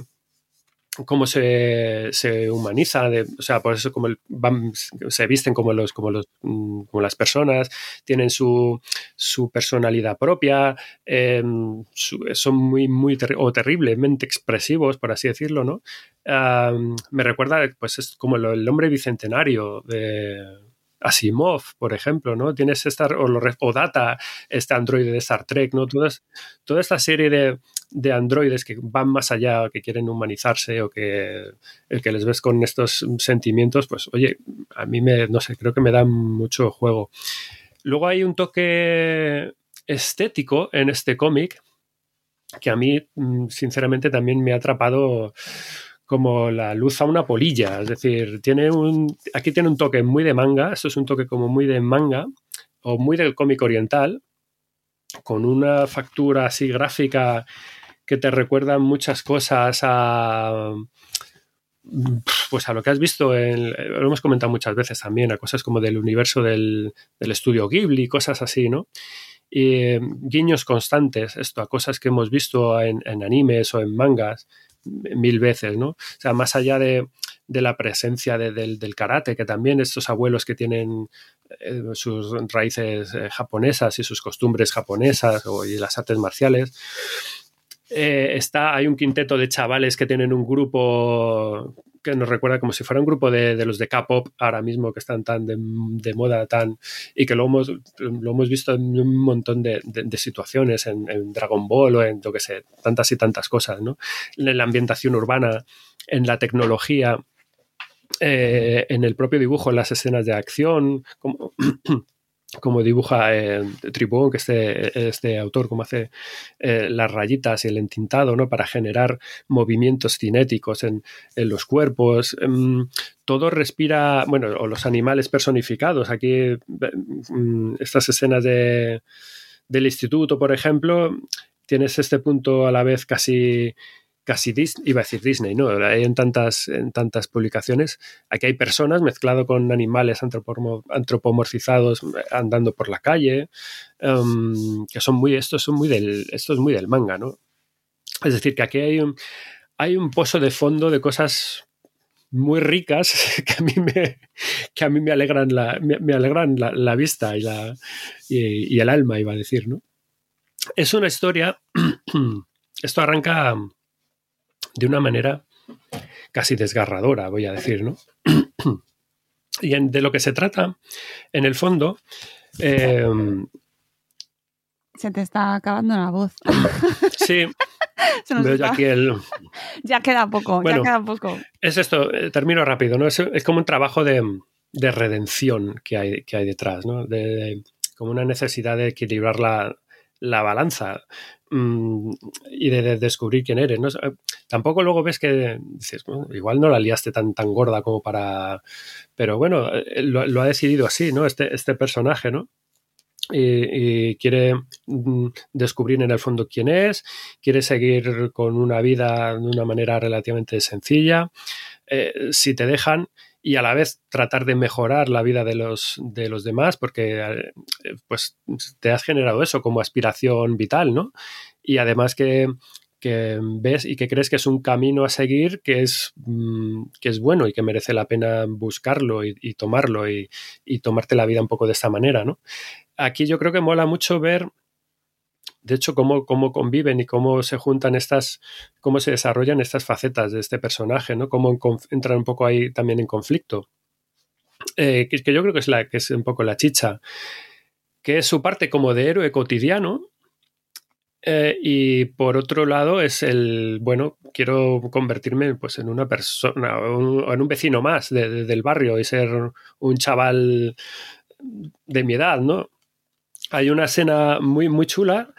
cómo se, se humaniza, o sea, por eso como el, van, se visten como los, como los, mm, como las personas, tienen su, su personalidad propia, su, son muy, muy o terriblemente expresivos, por así decirlo, ¿no? Me recuerda, pues es como lo, el hombre bicentenario de Asimov, por ejemplo, ¿no? Tienes esta, o, lo, o Data, este androide de Star Trek, ¿no? Toda esta serie de, de androides que van más allá, que quieren humanizarse o que el que les ves con estos sentimientos, pues oye, a mí me, no sé, creo que me da mucho juego. Luego hay un toque estético en este cómic que a mí, mm, sinceramente, también me ha atrapado como la luz a una polilla. Es decir, tiene un, aquí tiene un toque muy de manga, esto es un toque como muy de manga o muy del cómic oriental, con una factura así gráfica que te recuerdan muchas cosas a pues a lo que has visto, en, lo hemos comentado muchas veces también, a cosas como del universo del, del estudio Ghibli, cosas así, ¿no? Y eh, guiños constantes, esto, a cosas que hemos visto en, en, animes o en mangas mil veces, ¿no? O sea, más allá de, de la presencia de, del, karate, que también estos abuelos que tienen eh, sus raíces eh, japonesas y sus costumbres japonesas o, y las artes marciales, eh, está, hay un quinteto de chavales que tienen un grupo que nos recuerda como si fuera un grupo de, de los de K-pop ahora mismo que están tan de, moda tan y que lo hemos, lo hemos visto en un montón de, de situaciones en, Dragon Ball o en lo que sé, tantas y tantas cosas, ¿no? En la ambientación urbana, en la tecnología, eh, en el propio dibujo, en las escenas de acción, como dibuja eh, Tribón, que este, este autor, como hace eh, las rayitas y el entintado, ¿no? Para generar movimientos cinéticos en, en los cuerpos. Eh, todo respira, bueno, o los animales personificados. Aquí, mm, estas escenas de, del instituto, por ejemplo, tienes este punto a la vez casi casi Disney, iba a decir Disney, ¿no? Hay en tantas, en tantas publicaciones. Aquí hay personas mezclado con animales antropomorfizados andando por la calle, um, que son muy, estos son muy del, esto es muy del manga, ¿no? Es decir, que aquí hay un, hay un pozo de fondo de cosas muy ricas que a mí me, que a mí me alegran, la, me, alegran la, vista y, la, y, y el alma, iba a decir, ¿no? Es una historia, esto arranca de una manera casi desgarradora, voy a decir, ¿no? y en, de lo que se trata, en el fondo... Eh, se te está acabando la voz. sí. Veo ya, aquí el... ya queda poco, bueno, ya queda poco. Es esto, eh, termino rápido, ¿no? Es, es como un trabajo de, de, redención que hay, que hay detrás, ¿no? De, de, como una necesidad de equilibrar la, la balanza mmm, y de, de, descubrir quién eres. ¿no? Tampoco luego ves que dices, igual no la liaste tan, tan gorda como para... Pero bueno, eh, lo, ha decidido así, ¿no? Este, este personaje, ¿no? Y, y, quiere mm, descubrir en el fondo quién es, quiere seguir con una vida de una manera relativamente sencilla. Eh, si te dejan, y a la vez tratar de mejorar la vida de los, de los demás, porque eh, pues te has generado eso como aspiración vital, ¿no? Y además que, que ves y que crees que es un camino a seguir que es, mmm, que es bueno y que merece la pena buscarlo y, y tomarlo y, y, tomarte la vida un poco de esta manera, ¿no? Aquí yo creo que mola mucho ver de hecho, cómo, cómo conviven y cómo se juntan estas, cómo se desarrollan estas facetas de este personaje, ¿no? Cómo entran un poco ahí también en conflicto. Eh, que, que, yo creo que es, la, que es un poco la chicha, que es su parte como de héroe cotidiano. Eh, y por otro lado es el, bueno, quiero convertirme pues en una persona, un, en un vecino más de, de, del barrio y ser un chaval de mi edad, ¿no? Hay una escena muy, muy chula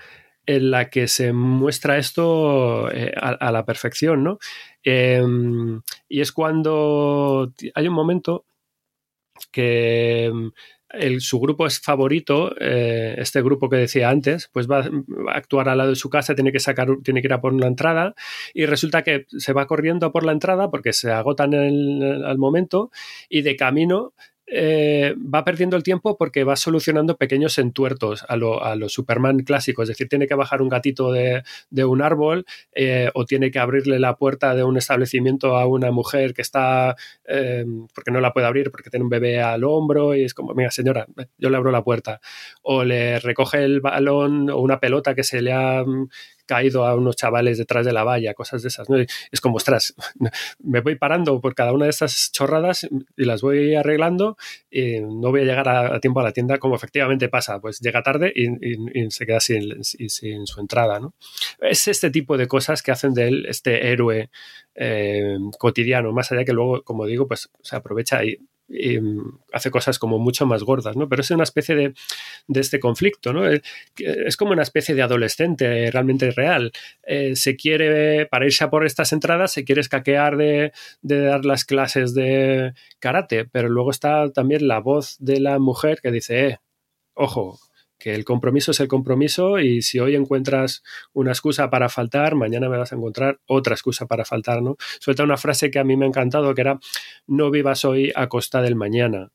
en la que se muestra esto eh, a, la perfección, ¿no? Eh, y es cuando hay un momento que el, su grupo es favorito, eh, este grupo que decía antes, pues va, a actuar al lado de su casa, tiene que sacar, tiene que ir a por la entrada y resulta que se va corriendo por la entrada porque se agotan el, al momento y de camino eh, va perdiendo el tiempo porque va solucionando pequeños entuertos a, lo, a los Superman clásicos. Es decir, tiene que bajar un gatito de, un árbol eh, o tiene que abrirle la puerta de un establecimiento a una mujer que está, eh, porque no la puede abrir porque tiene un bebé al hombro y es como, mira señora, yo le abro la puerta. O le recoge el balón o una pelota que se le ha caído a unos chavales detrás de la valla, cosas de esas. ¿no? Es como, ostras, me voy parando por cada una de estas chorradas y las voy arreglando y no voy a llegar a, tiempo a la tienda como efectivamente pasa. Pues llega tarde y, se queda sin, sin, su entrada. ¿no? Es este tipo de cosas que hacen de él este héroe eh, cotidiano, más allá que luego, como digo, pues se aprovecha y y hace cosas como mucho más gordas, ¿no? Pero es una especie de, de este conflicto, ¿no? Es como una especie de adolescente realmente real. Eh, se quiere, para irse a por estas entradas, se quiere escaquear de, de, dar las clases de karate, pero luego está también la voz de la mujer que dice, eh, ojo, que el compromiso es el compromiso y si hoy encuentras una excusa para faltar, mañana me vas a encontrar otra excusa para faltar, ¿no? Suelta una frase que a mí me ha encantado, que era, no vivas hoy a costa del mañana,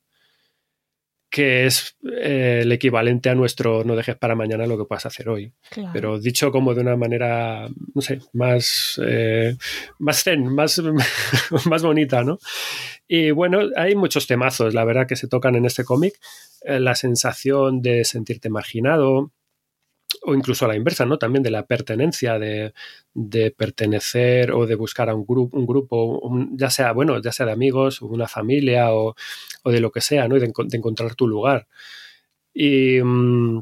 que es eh, el equivalente a nuestro no dejes para mañana lo que puedas hacer hoy. Claro. Pero dicho como de una manera, no sé, más, eh, más zen, más, más bonita, ¿no? Y bueno, hay muchos temazos, la verdad, que se tocan en este cómic. Eh, la sensación de sentirte marginado, o incluso a la inversa, ¿no? También de la pertenencia, de, de pertenecer o de buscar a un, grupo, un grupo, ya sea, bueno, ya sea de amigos, una familia o, o, de lo que sea, ¿no? De, de encontrar tu lugar. Y mmm,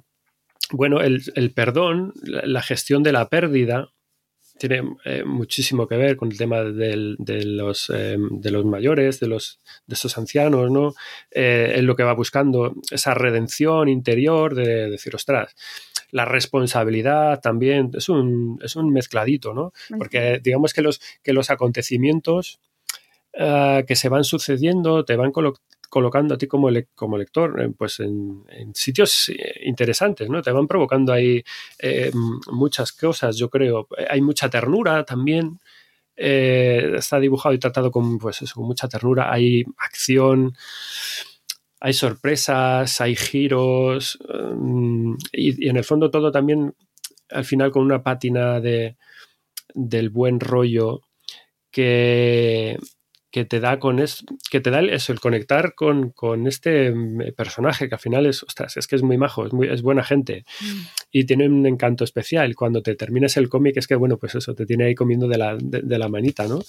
bueno, el, el, perdón, la gestión de la pérdida, tiene eh, muchísimo que ver con el tema de, los, eh, de los mayores, de, los, de estos ancianos, ¿no? Eh, en lo que va buscando esa redención interior de, de decir, ostras, la responsabilidad también es un, es un mezcladito, ¿no? Porque digamos que los, que los acontecimientos uh, que se van sucediendo te van colo colocando a ti como, le como lector eh, pues en, en, sitios interesantes, ¿no? Te van provocando ahí eh, muchas cosas, yo creo. Hay mucha ternura también. Eh, está dibujado y tratado con, pues eso, con mucha ternura. Hay acción, hay sorpresas, hay giros. Um, y, y, en el fondo todo también, al final, con una pátina de, del buen rollo que que te da con es, que te da eso, el conectar con, con, este personaje que al final es, ostras, es que es muy majo, es, muy, es buena gente mm. y tiene un encanto especial. Cuando te terminas el cómic es que, bueno, pues eso, te tiene ahí comiendo de la, de, de la manita, ¿no?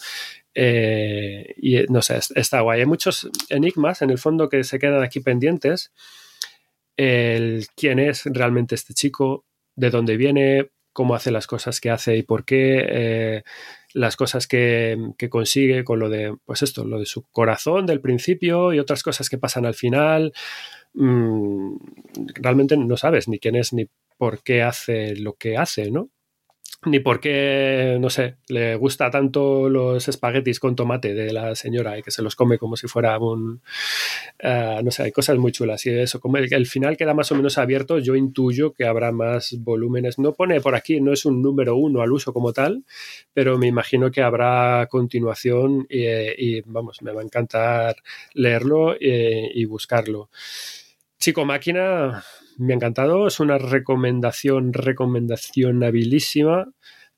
Eh, y no sé, está guay. Hay muchos enigmas en el fondo que se quedan aquí pendientes. El quién es realmente este chico, de dónde viene, cómo hace las cosas que hace y por qué. Eh, las cosas que, que, consigue con lo de, pues esto, lo de su corazón del principio y otras cosas que pasan al final. Mmm, realmente no sabes ni quién es ni por qué hace lo que hace, ¿no? Ni por qué, no sé, le gusta tanto los espaguetis con tomate de la señora y que se los come como si fuera un. Uh, no sé, hay cosas muy chulas. Y eso, el, el, final queda más o menos abierto, yo intuyo que habrá más volúmenes. No pone por aquí, no es un número uno al uso como tal, pero me imagino que habrá continuación y, vamos, me va a encantar leerlo y, y buscarlo. Chico Máquina, me ha encantado. Es una recomendación, recomendación habilísima.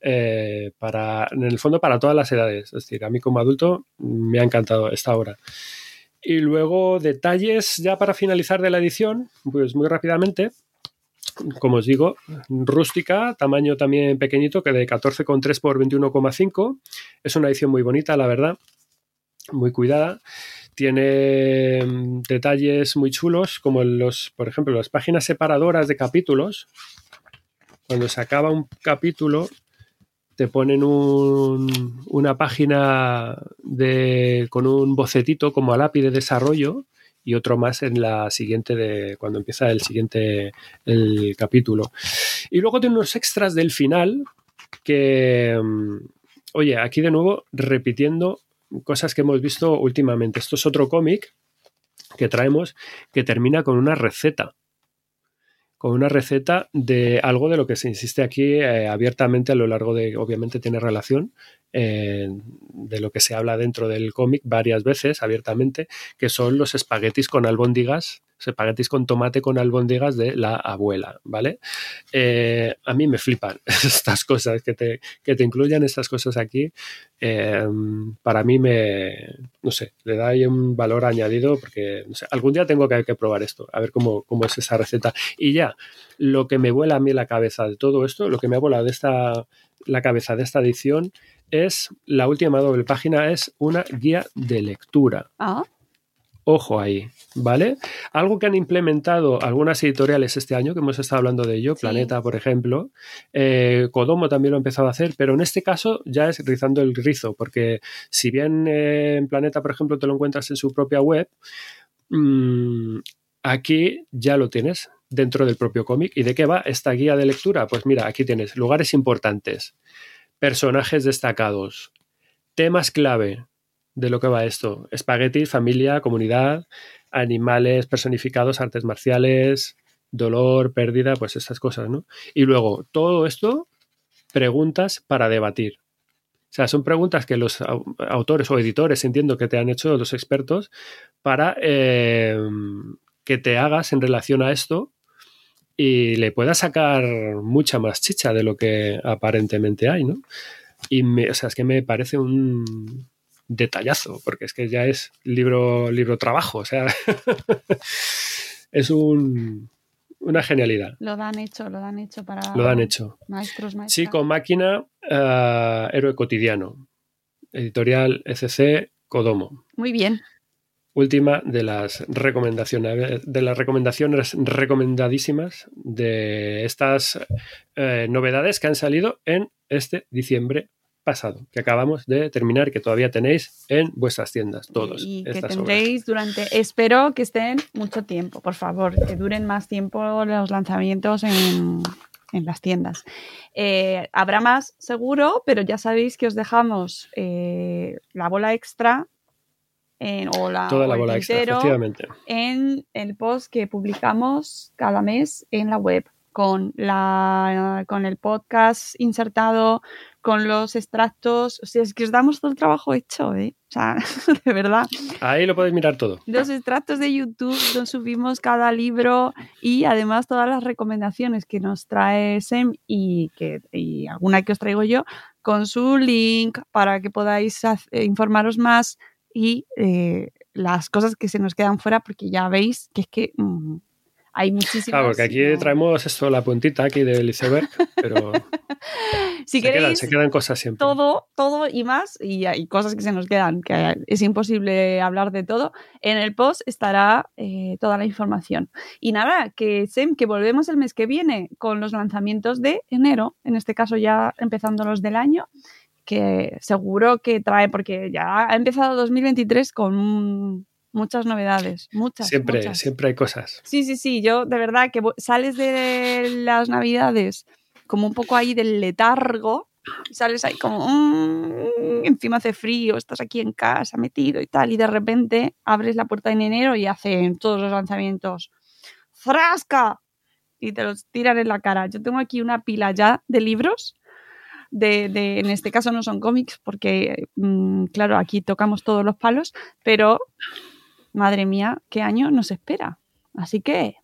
Eh, para, en el fondo, para todas las edades. Es decir, a mí como adulto me ha encantado esta obra. Y luego, detalles ya para finalizar de la edición, pues muy rápidamente. Como os digo, rústica, tamaño también pequeñito, que de 14,3 por 21,5. Es una edición muy bonita, la verdad. Muy cuidada tiene mm, detalles muy chulos, como los, por ejemplo, las páginas separadoras de capítulos. Cuando se acaba un capítulo, te ponen un, una página de, con un bocetito como a lápiz de desarrollo y otro más en la siguiente de cuando empieza el siguiente el capítulo. Y luego tiene unos extras del final que, mm, oye, aquí de nuevo repitiendo cosas que hemos visto últimamente. Esto es otro cómic que traemos que termina con una receta. con una receta de algo de lo que se insiste aquí eh, abiertamente a lo largo de, obviamente tiene relación, eh, de lo que se habla dentro del cómic varias veces abiertamente, que son los espaguetis con albóndigas espaguetis con tomate con albóndigas de la abuela, ¿vale? Eh, a mí me flipan estas cosas, que te, que te incluyan estas cosas aquí. eh, para mí me, no sé, le da ahí un valor añadido porque, no sé, algún día tengo que, que probar esto, a ver cómo, cómo es esa receta. Y ya, lo que me vuela a mí la cabeza de todo esto, lo que me ha volado de esta, la cabeza de esta edición es, la última doble página es una guía de lectura. Ah, Ojo ahí, ¿vale? Algo que han implementado algunas editoriales este año, que hemos estado hablando de ello, Sí. Planeta, por ejemplo, eh, Kodomo también lo ha empezado a hacer, pero en este caso ya es rizando el rizo, porque si bien eh, en Planeta, por ejemplo, te lo encuentras en su propia web, mm, aquí ya lo tienes dentro del propio cómic. ¿Y de qué va esta guía de lectura? Pues mira, aquí tienes lugares importantes, personajes destacados, temas clave, de lo que va esto. Espagueti, familia, comunidad, animales personificados, artes marciales, dolor, pérdida, pues estas cosas, ¿no? Y luego, todo esto, preguntas para debatir. O sea, son preguntas que los au- autores o editores, entiendo que te han hecho los expertos, para eh, que te hagas en relación a esto y le puedas sacar mucha más chicha de lo que aparentemente hay, ¿no? Y me- o sea, es que me parece un detallazo, porque es que ya es libro, libro trabajo, o sea, es un, una genialidad. lo dan hecho, lo dan hecho para Lo han hecho. maestros, maestras. Chico Máquina, eh, Héroe Cotidiano, editorial ECC Kodomo. Muy bien. Última de las recomendaciones, de las recomendaciones recomendadísimas de estas eh, novedades que han salido en este diciembre pasado, que acabamos de terminar, que todavía tenéis en vuestras tiendas, todos. Y que obras. tendréis durante, espero que estén mucho tiempo, por favor, que duren más tiempo los lanzamientos en, en las tiendas. Eh, habrá más seguro, pero ya sabéis que os dejamos eh, la bola extra en- o la, Toda la bola extra, efectivamente. en el post que publicamos cada mes en la web, con, la, con el podcast insertado, con los extractos. O sea, es que os damos todo el trabajo hecho, ¿eh? O sea, de verdad. Ahí lo podéis mirar todo. Los extractos de YouTube donde subimos cada libro y además todas las recomendaciones que nos trae Sem y, que, y alguna que os traigo yo con su link para que podáis eh, informaros más y eh, las cosas que se nos quedan fuera porque ya veis que es que mm, hay muchísimas. Claro, porque aquí no- traemos esto, la puntita aquí del iceberg, pero Si se, quedan, queréis se quedan cosas siempre. todo, todo y más, y hay cosas que se nos quedan, que es imposible hablar de todo. En el post estará eh, toda la información. Y nada, que Sem, que volvemos el mes que viene con los lanzamientos de enero, en este caso ya empezando los del año, que seguro que trae, porque ya ha empezado 2023 con mm, muchas novedades, muchas. Siempre, muchas. siempre hay cosas. Sí, sí, sí, yo de verdad que sales de las navidades como un poco ahí del letargo, sales ahí como, mm, encima hace frío, estás aquí en casa metido y tal, y de repente abres la puerta en enero y hacen todos los lanzamientos, ¡frasca! Y te los tiran en la cara. Yo tengo aquí una pila ya de libros. De, de- en este caso no son cómics porque, mm, claro, aquí tocamos todos los palos, pero madre mía, qué año nos espera. Así que,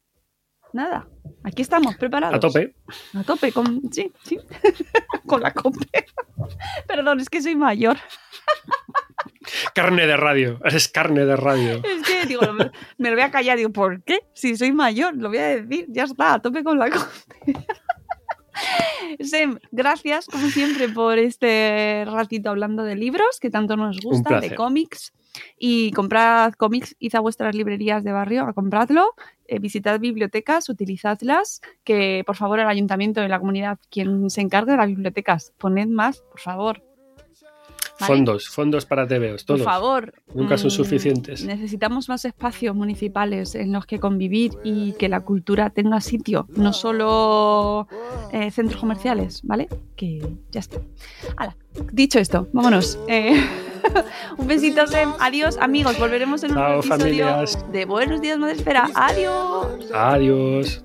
nada, aquí estamos preparados. A tope. A tope, con, sí, sí, con la cope. Perdón, es que soy mayor. Carne de radio. Eres carne de radio. Es que digo, me, lo voy a callar. Digo, ¿por qué? Si soy mayor, lo voy a decir. Ya está, a tope con la cope. Sem, gracias como siempre por este ratito hablando de libros que tanto nos gusta, de cómics. Y comprad cómics, id a vuestras librerías de barrio a compradlo, eh, visitad bibliotecas, utilizadlas, que por favor el ayuntamiento y la comunidad, quien se encargue de las bibliotecas, poned más, por favor. ¿Vale? Fondos, fondos para TVOs, Por todos. favor. Nunca son mm, suficientes. Necesitamos más espacios municipales en los que convivir y que la cultura tenga sitio, no solo eh, centros comerciales, ¿vale? Que ya está. Hala, dicho esto, vámonos. Eh, un besito, Sem. Adiós, amigos. Volveremos en un Chao, nuevo episodio familias. de Buenos Días, Madre Esfera. Adiós. Adiós.